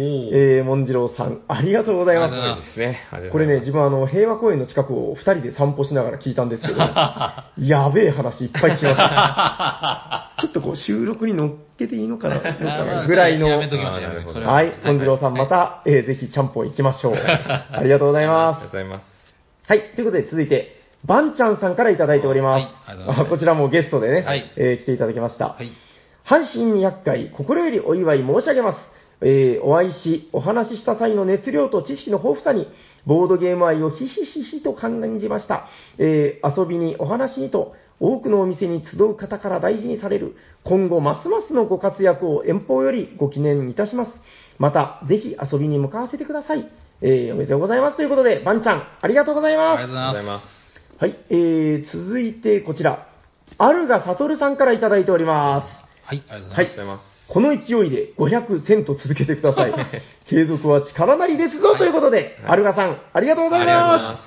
ー、もんじろうさん、ありがとうございます。すね。これね、自分あの、平和公園の近くを二人で散歩しながら聞いたんですけど、やべえ話いっぱい聞きました。ちょっとこう収録に乗っけていいのかなかなぐらいの。やめときましょうやめときましょうさんまた、えーぜひちゃんぽん行きましょう。ありがとうございあますりがとう。ございます。はい、ということで続いて、バンちゃんさんからいただいております。はいあこちらもゲストでね、はいえー来ていただきました。はい。阪神200回、心よりお祝い申し上げます。えーお会いし、お話しした際の熱量と知識の豊富さに、ボードゲーム愛をひしひしと感じました。えー遊びに、お話にと、多くのお店に集う方から大事にされる、今後ますますのご活躍を遠方よりご記念いたします。また、ぜひ遊びに向かわせてください。えーおめでとうございます。ということで、バンちゃん、ありがとうございますあり。がとうございまありがとうございます。はい、えー、続いてこちら、アルガサトルさんからいただいております。す。はい、ありがとうごはいざいます。この勢いで500セント続けてください。継続は力なりですぞ、ということで、アルガさん、ありがとうございありがとうございま。ま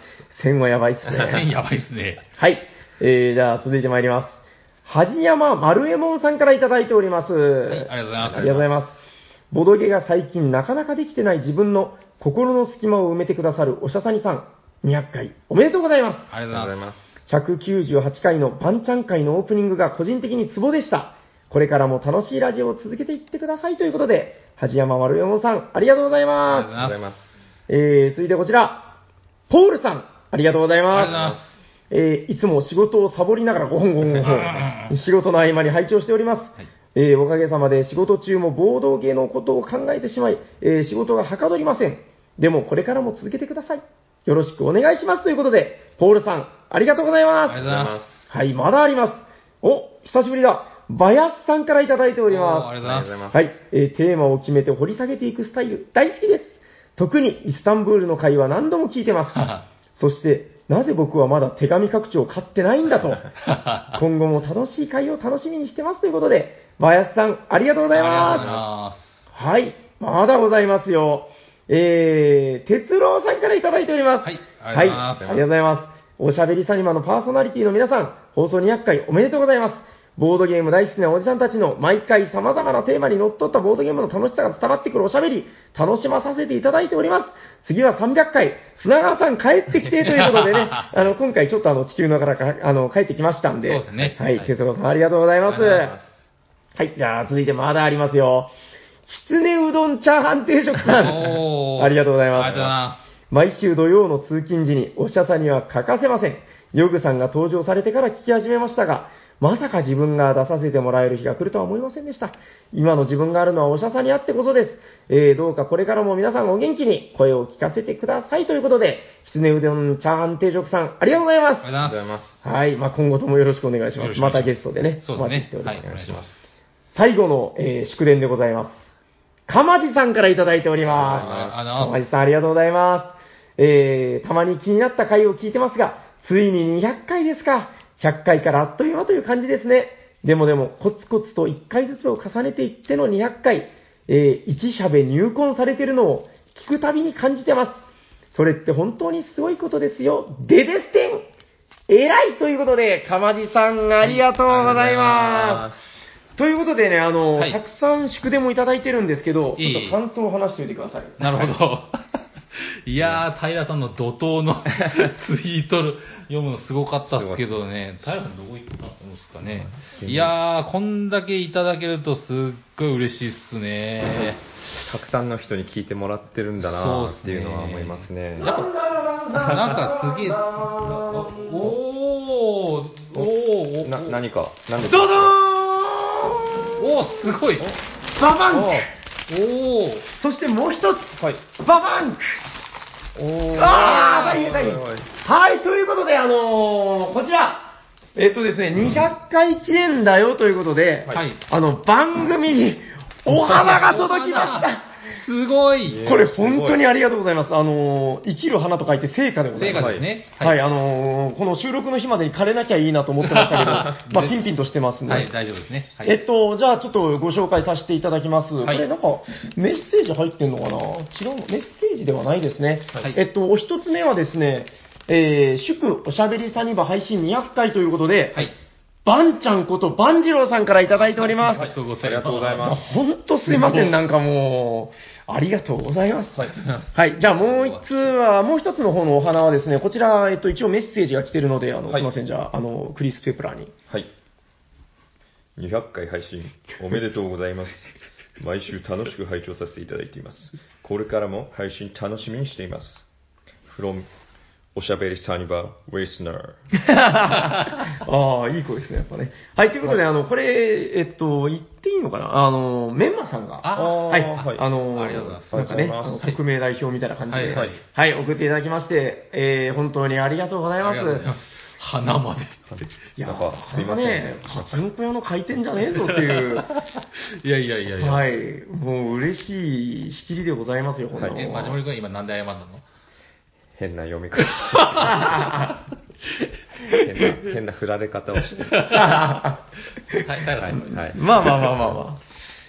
す1000はやばいっすね。やばいっすね。はい。えー、じゃあ続いて参ります。はじやま丸右衛門さんからいただいております。はい、ありがとうございます。ありがとうございます。ボドゲが最近なかなかできてない自分の心の隙間を埋めてくださるおしゃさにさん、200回おめでとうございます。ありがとうございます。す。198回のバンチャン会のオープニングが個人的にツボでした。これからも楽しいラジオを続けていってくださいということで、はじやま丸山さん、ありがとうございます。ありがとうございますす。えー、続いてこちら、ポールさん、ありがとうございありがとうございま。ますす。えー、いつも仕事をサボりながらご本ご本ご本、仕事の合間に拝聴しております。えーおかげさまで仕事中も暴動芸のことを考えてしまい、えー仕事がはかどりません。でもこれからも続けてください。よろしくお願いしますということで、ポールさん、ありがとうございます。ありがとうございます。はい、まだあります。お、久しぶりだ。バヤスさんからいただいておりまありがとうございます。す。はい、えーテーマを決めて掘り下げていくスタイル、大好きです。特にイスタンブールの会は何度も聞いてます。そして、なぜ僕はまだ手紙拡張を買ってないんだと。今後も楽しい会を楽しみにしてますということで、バヤスさん、ありがとうございありがとうございまます。す。はい、まだございますよ。えー、哲郎さんからいただいております。はいあはい、りがとうございますありがとうございます。おしゃべりサニマのパーソナリティの皆さん、放送200回おめでとうございます。ボードゲーム大好きなおじさんたちの毎回様々なテーマにのっとったボードゲームの楽しさが伝わってくるおしゃべり、楽しまさせていただいております。次は300回、砂川さん帰ってきてということでね、あの、今回ちょっとあの、地球の方からかあの、帰ってきましたんで。そうですねはい、はい哲郎さんありがとうございます。ありがとうございますはい、じゃあ続いてまだありますよ。きつねうどんチャーハン定食さん。ありがとうございます。ありがとうございます。毎週土曜の通勤時におしゃさんには欠かせません。ヨグさんが登場されてから聞き始めましたが、まさか自分が出させてもらえる日が来るとは思いませんでした。今の自分があるのはおしゃさんにあってこそです。えー、どうかこれからも皆さんお元気に声を聞かせてくださいということで、きつねうどんチャーハン定食さん、ありがとうございまありがとうございまありがとうございます。はい。まあ、今後ともよろしくお願いします。またゲストでね。す。そうですお待ちしておね。りますはい、お願いします。最後の、えー祝電でございます。かまじさんからいただいておりあます。かます。まじさんありがとうございます。えー、たまに気になった回を聞いてますが、ついに200回ですか。100回からあっという間という感じですね。でもでも、コツコツと1回ずつを重ねていっての200回、えー、1社で入魂されてるのを聞くたびに感じてます。それって本当にすごいことですよ。デデステン偉いということで、かまじさんありがとうございます。ということでね、あの、はいたくさん祝電もいただいてるんですけど、ちょっと感想を話しておいてください。なるほど。いやー、平さんの怒涛の ツイート読むのすごかったっすけどね、平さんどこ行ったんですかね。いやー、こんだけいただけるとすっごい嬉しいっすね。たくさんの人に聞いてもらってるんだなっていうのは思いますね。やっぱ、なんかすげえ、おー、おー、な、何か、何でドドーン！おー、すごい。ババンおー、そしてもう一つ、はい。ババンおーあー、大変大変。はい、ということで、あのー、こちら、えっとですね、200回記念だよということで、はい。あの、番組にお花が届きました。すごい。これ本当にありがとうございます。あのー、生きる花と書いて成果でございます。成果ですね。はい、あのーこの収録の日までに枯れなきゃいいなと思ってましたけど、まあ、ピンピンとしてますね。はい、大丈夫ですね。はい。えっと、じゃあちょっとご紹介させていただきます。はいこれなんか、メッセージ入ってんのかな？違うのメッセージではないですね。はいえっと、お一つ目はですね、えー、祝おしゃべりサニバ配信200回ということで、はい。バンちゃんことバンジローさんからいただいております。ありがとうございます。ありがとうございますほんとすいません、なんかもう、ありがとうございます。はい。はい。じゃあもう一つは、もう一つの方のお花はですね、こちら、えっと、一応メッセージが来てるので、あの、はいすいません、じゃあ、あの、クリス・ペプラーに。はい。200回配信おめでとうございます。毎週楽しく拝聴させていただいています。これからも配信楽しみにしています。from おしゃべりサニバ ー、ウェイスナー。ああ、いい声ですね、やっぱね。はい、ということで、あの、これ、えっと、言っていいのかな？あの、メンマさんが、あはい、はい。あの、ありがとうございます。なんかね、あの匿名代表みたいな感じで、はいはい、はい送っていただきまして、えー、本当にありがとうございます。ありがとうございます。花まで。いやなんかすいませんね、パチンコ屋の回転じゃねえぞっていう、いやいやいやいや。はい、もう嬉しい仕切りでございますよ、本当。え、マジモリ君今なんで謝ったの？変な読み方 変な、変な振られ方をして。はい、平さん。はい。まあまあまあまあまあ。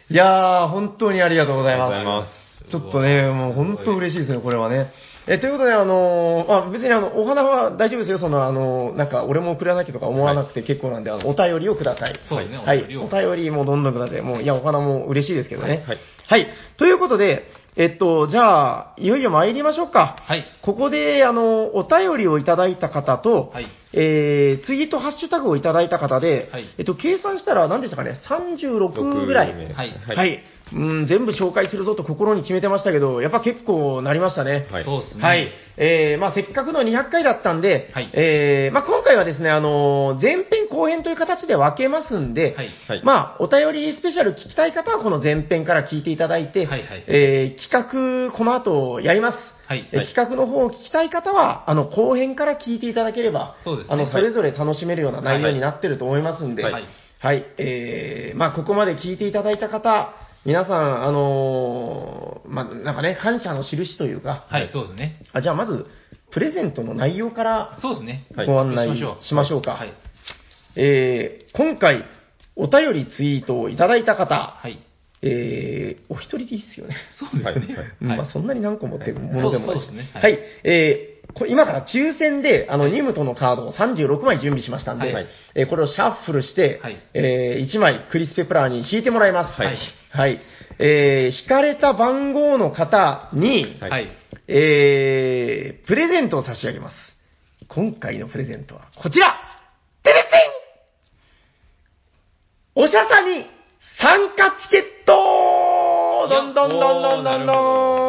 いやー、本当にありがとうございます。ありがとうございますちょっとね、もう本当嬉しいですね、これはね。え、ということで、あのーまあ、別にあの、お花は大丈夫ですよ、その、あのなんか、俺も送らなきゃとか思わなくて結構なんで、あの、お便りをください。そうですねはい。お便りをお便りもどんどんください。もう、いや、お花も嬉しいですけどね。はいはい。ということで、えっと、じゃあ、いよいよ参りましょうか。はい。ここで、あの、お便りをいただいた方と、はいえー、ツイート、ハッシュタグをいただいた方で、はいえっと、計算したら何でしたかね、36ぐらい。名はいはい、うん。全部紹介するぞと心に決めてましたけど、やっぱ結構なりましたね。はいそうですね。はい。えー、まあせっかくの200回だったんで、はいえー、まあ今回はですね、あのー前編後編という形で分けますんで、はいはいまあお便りスペシャル聞きたい方はこの前編から聞いていただいて、はいはいえー、企画この後やります。はいえー企画の方を聞きたい方は、あの、後編から聞いていただければ、そうですねあの、それぞれ楽しめるような内容になってると思いますんで、はいはい。えー、まあ、ここまで聞いていただいた方、皆さん、あのーまあ、なんかね、感謝の印というか、はい、そうですね。あじゃあまず、プレゼントの内容からそうですね。はいご案内しましょう。か。はい。えー、今回、お便りツイートをいただいた方、はい。えー、お一人でいいっすよね。そうですね。うんまあ、そんなに何個持ってるものでもないそうですねは、はいいえーこれ今から抽選で、あの、ニムトのカードを36枚準備しましたんで、はいえーこれをシャッフルして、はいえ1枚クリス・ペプラーに引いてもらいます。はいはい。えー引かれた番号の方に、はいはい。えー、プレゼントを差し上げます。今回のプレゼントはこちらてれってんおしゃさに参加チケットどんどんどんどんどんどん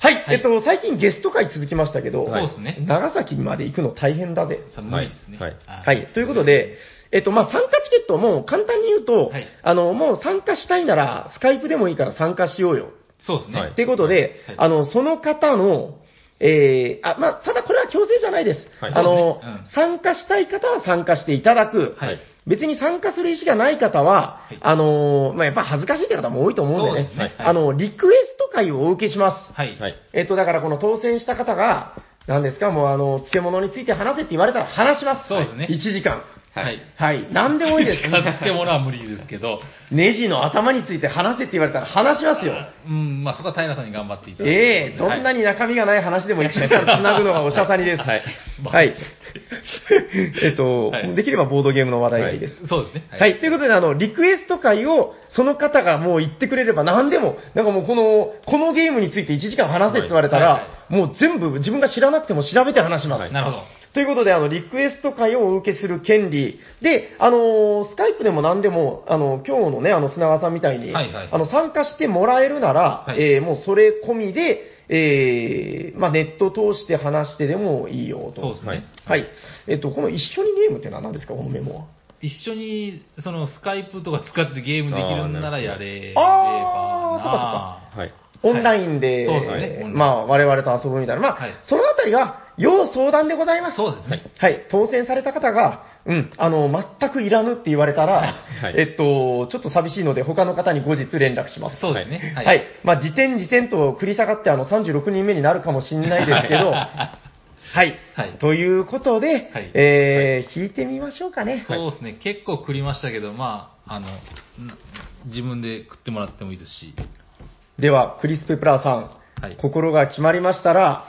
はい、はいえっと、最近ゲスト会続きましたけど、そうですね長崎まで行くの大変だぜ。さあ無理ですね。はいはい。ということで、えっと、まあ、参加チケットも簡単に言うと、はいあの、もう参加したいなら、スカイプでもいいから参加しようよ。そうですね。はいってことで、はいあの、その方の、えー、あ、まあ、ただこれは強制じゃないです。はいあの、ねうん参加したい方は参加していただく。はい別に参加する意思がない方は、はいあの、まあ、やっぱ恥ずかしいって方も多いと思うんでね。ですねはいあの、リクエスト会をお受けします。はい。はい。えっと、だからこの当選した方が、何ですか、もうあの、漬物について話せって言われたら話します。そうですね1時間。はい。はい。何でもいいです。近づけものは無理ですけど、ネジの頭について話せって言われたら話しますよ。うん、まあそこは平さんに頑張っていただいて。ええどんなに中身がない話でも1時間つなぐのがおしゃさにです。はい。はい。えっと、はいできればボードゲームの話題がいいです。そうですね。はい。ということで、あの、リクエスト会を、その方がもう言ってくれれば何でも、なんかもうこの、このゲームについて1時間話せって言われたら、はいはもう全部自分が知らなくても調べて話します。はいなるほど。ということで、あの、リクエスト会をお受けする権利。で、あのースカイプでも何でも、あの、今日のね、あの、砂川さんみたいに、はいはいあの、参加してもらえるなら、はいえーもうそれ込みで、えーまあ、ネット通して話してでもいいよと。そうですね。はいはい。えっと、この一緒にゲームってのは何ですか、このメモは。一緒に、その、スカイプとか使ってゲームできるんならやれればあーそうかなはい。オンラインで、そうですねまあ、我々と遊ぶみたいな。まあ、はいそのあたりは、要相談でございます。そうですね。はい。当選された方が、うん、あの、全くいらぬって言われたら、はいえっと、ちょっと寂しいので、他の方に後日連絡します。そうですね。はい。まあ、時点時点と繰り下がって、あの、36人目になるかもしれないですけど、はい。はいということで、はいえー、引いてみましょうかね。そうですね。結構食りましたけど、まあ、あの、な自分で食ってもらってもいいですし。では、クリス・ペプラーさん、はい心が決まりましたら、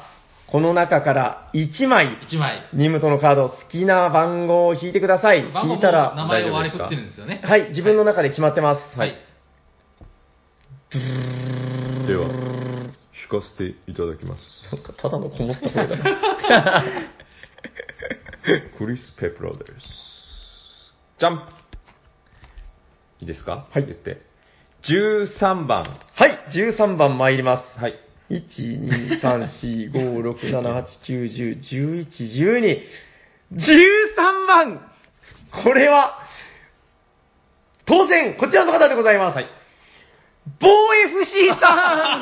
この中から1枚、1枚。ニムトのカード、好きな番号を引いてください。引いたら、名前を割り振ってるんですよね。はい、自分の中で決まってます。はい。では、引かせていただきます。なんかただのこもった声だな。クリス・ペプロです。じゃんいいですか？はい言って。13番。はい、13番参ります。はい。1、2、3、4、5、6、7、8、9、10、11、12。13番これは、当選こちらの方でございます。はい。ボー FC さ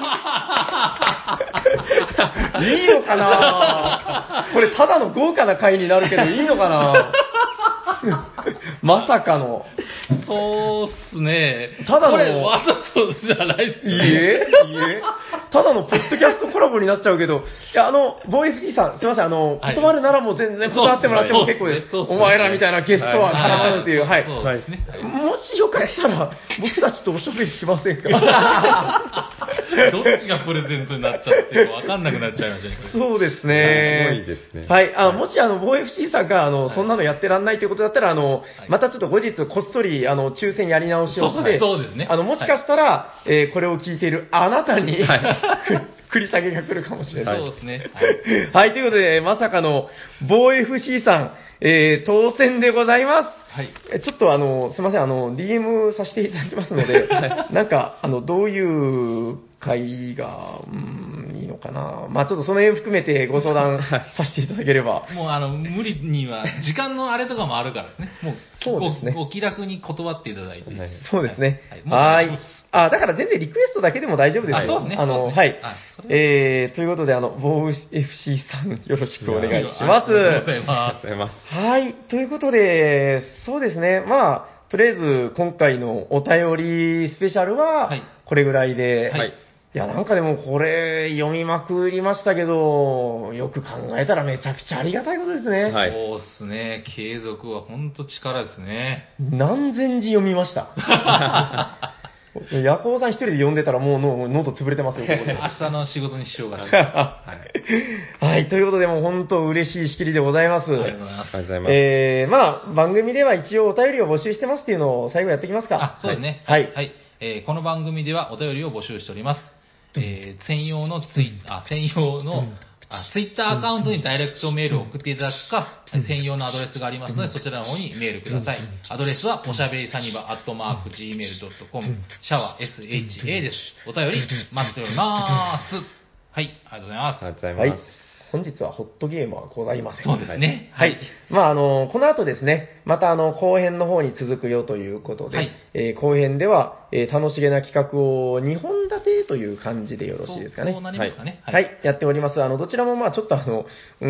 ん いいのかな？これただの豪華な回になるけどいいのかな？まさかの。そうっすね。ただのこれ、わざとじゃないっすね。いいえいいえただのポッドキャストコラボになっちゃうけど、いや、あの、ボーイ FC さん、すいません、あの、はい断るならもう全然断ってもらっても結構です。そうっすねお前らみたいなゲストは絡まぬという、はい。はいもしよかったら、僕たちとおしゃべりしませんかどっちがプレゼントになっちゃってわかんなくなっちゃいましたね。そうですね。すごいですねはい。あ、もし、あの、ボー FC さんが、あの、そんなのやってらんないということだったら、あの、いまたちょっと後日、こっそり、あの、抽選やり直しをして、そうですねあの、もしかしたら、えーこれを聞いているあなたに、はい 繰り下げが来るかもしれない。そうですね。はいはい、ということで、まさかの、防 FC さん、えー、当選でございます。はい。えちょっとあの、すいません、あの、DM させていただきますので、なんか、あの、どういう会が、うん、いいのかな。まあちょっとその辺含めてご相談 させていただければ。もうあの、無理には、時間のあれとかもあるからですね。もう、そうですねおお気楽に断っていただいて。はいそうですね。ははいい。もう大丈夫ですあ、だから全然リクエストだけでも大丈夫ですよ。あそうですねあの、ねはいえー、ということで、あの、防 FC さん、よろしくお願いします。ありがとうございます。はい。ということで、そうですね。まあ、とりあえず、今回のお便りスペシャルははい、これぐらいで、はいいや、なんかでもこれ、読みまくりましたけど、よく考えたらめちゃくちゃありがたいことですね。す。はいそうっすね。継続は本当力ですね。何千字読みました。ヤコウさん一人で読んでたらもうの喉潰れてますよ、ここで明日の仕事にしようかな。はい。はい、ということで、もう本当嬉しい仕切りでございます。ありがとうございます。ありがとうございます。えー、まあ、番組では一応お便りを募集してますっていうのを最後やっていきますか。あ、そうですね。はい。はい。えーこの番組ではお便りを募集しております。えー専用のツイあ、専用の、あ、ツイッターアカウントにダイレクトメールを送っていただくか、専用のアドレスがありますので、そちらの方にメールください。アドレスは、おしゃべりサニバアットマーク gmail.com、シャワー SHA です。お便り待っております。はい、ありがとうございます。ありがとうごはいざいます。。本日はホットゲームはございません。そうですね。はい。まあ、あの、この後ですね、またあの、後編の方に続くよということで、はいえー後編では、えー楽しげな企画を2本立てという感じでよろしいですかね。そうなりますかね。はい、やっております。あの、どちらもまあちょっとあの、うー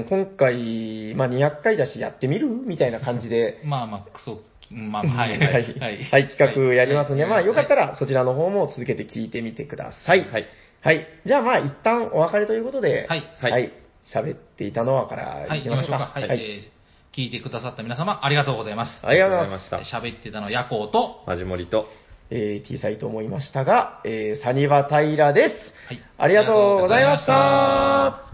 ん、今回、まあ200回だしやってみるみたいな感じで、まあまあ、クソ、まあまあ、はい。はい、はい、企画やりますんで、はいまあよかったらそちらの方も続けて聞いてみてください。はい。はい。じゃあまあ一旦お別れということで、はいはい。喋っていたのはからはい、いきましょうか。行きましょうか。はい、えー聞いてくださった皆様、ありがとうございます。ありがとうございます。ありがとうございま喋ってたのはヤコウと、マジモリと、えー、T サイと思いましたが、えー、サニバタイラです。はいありがとうございました。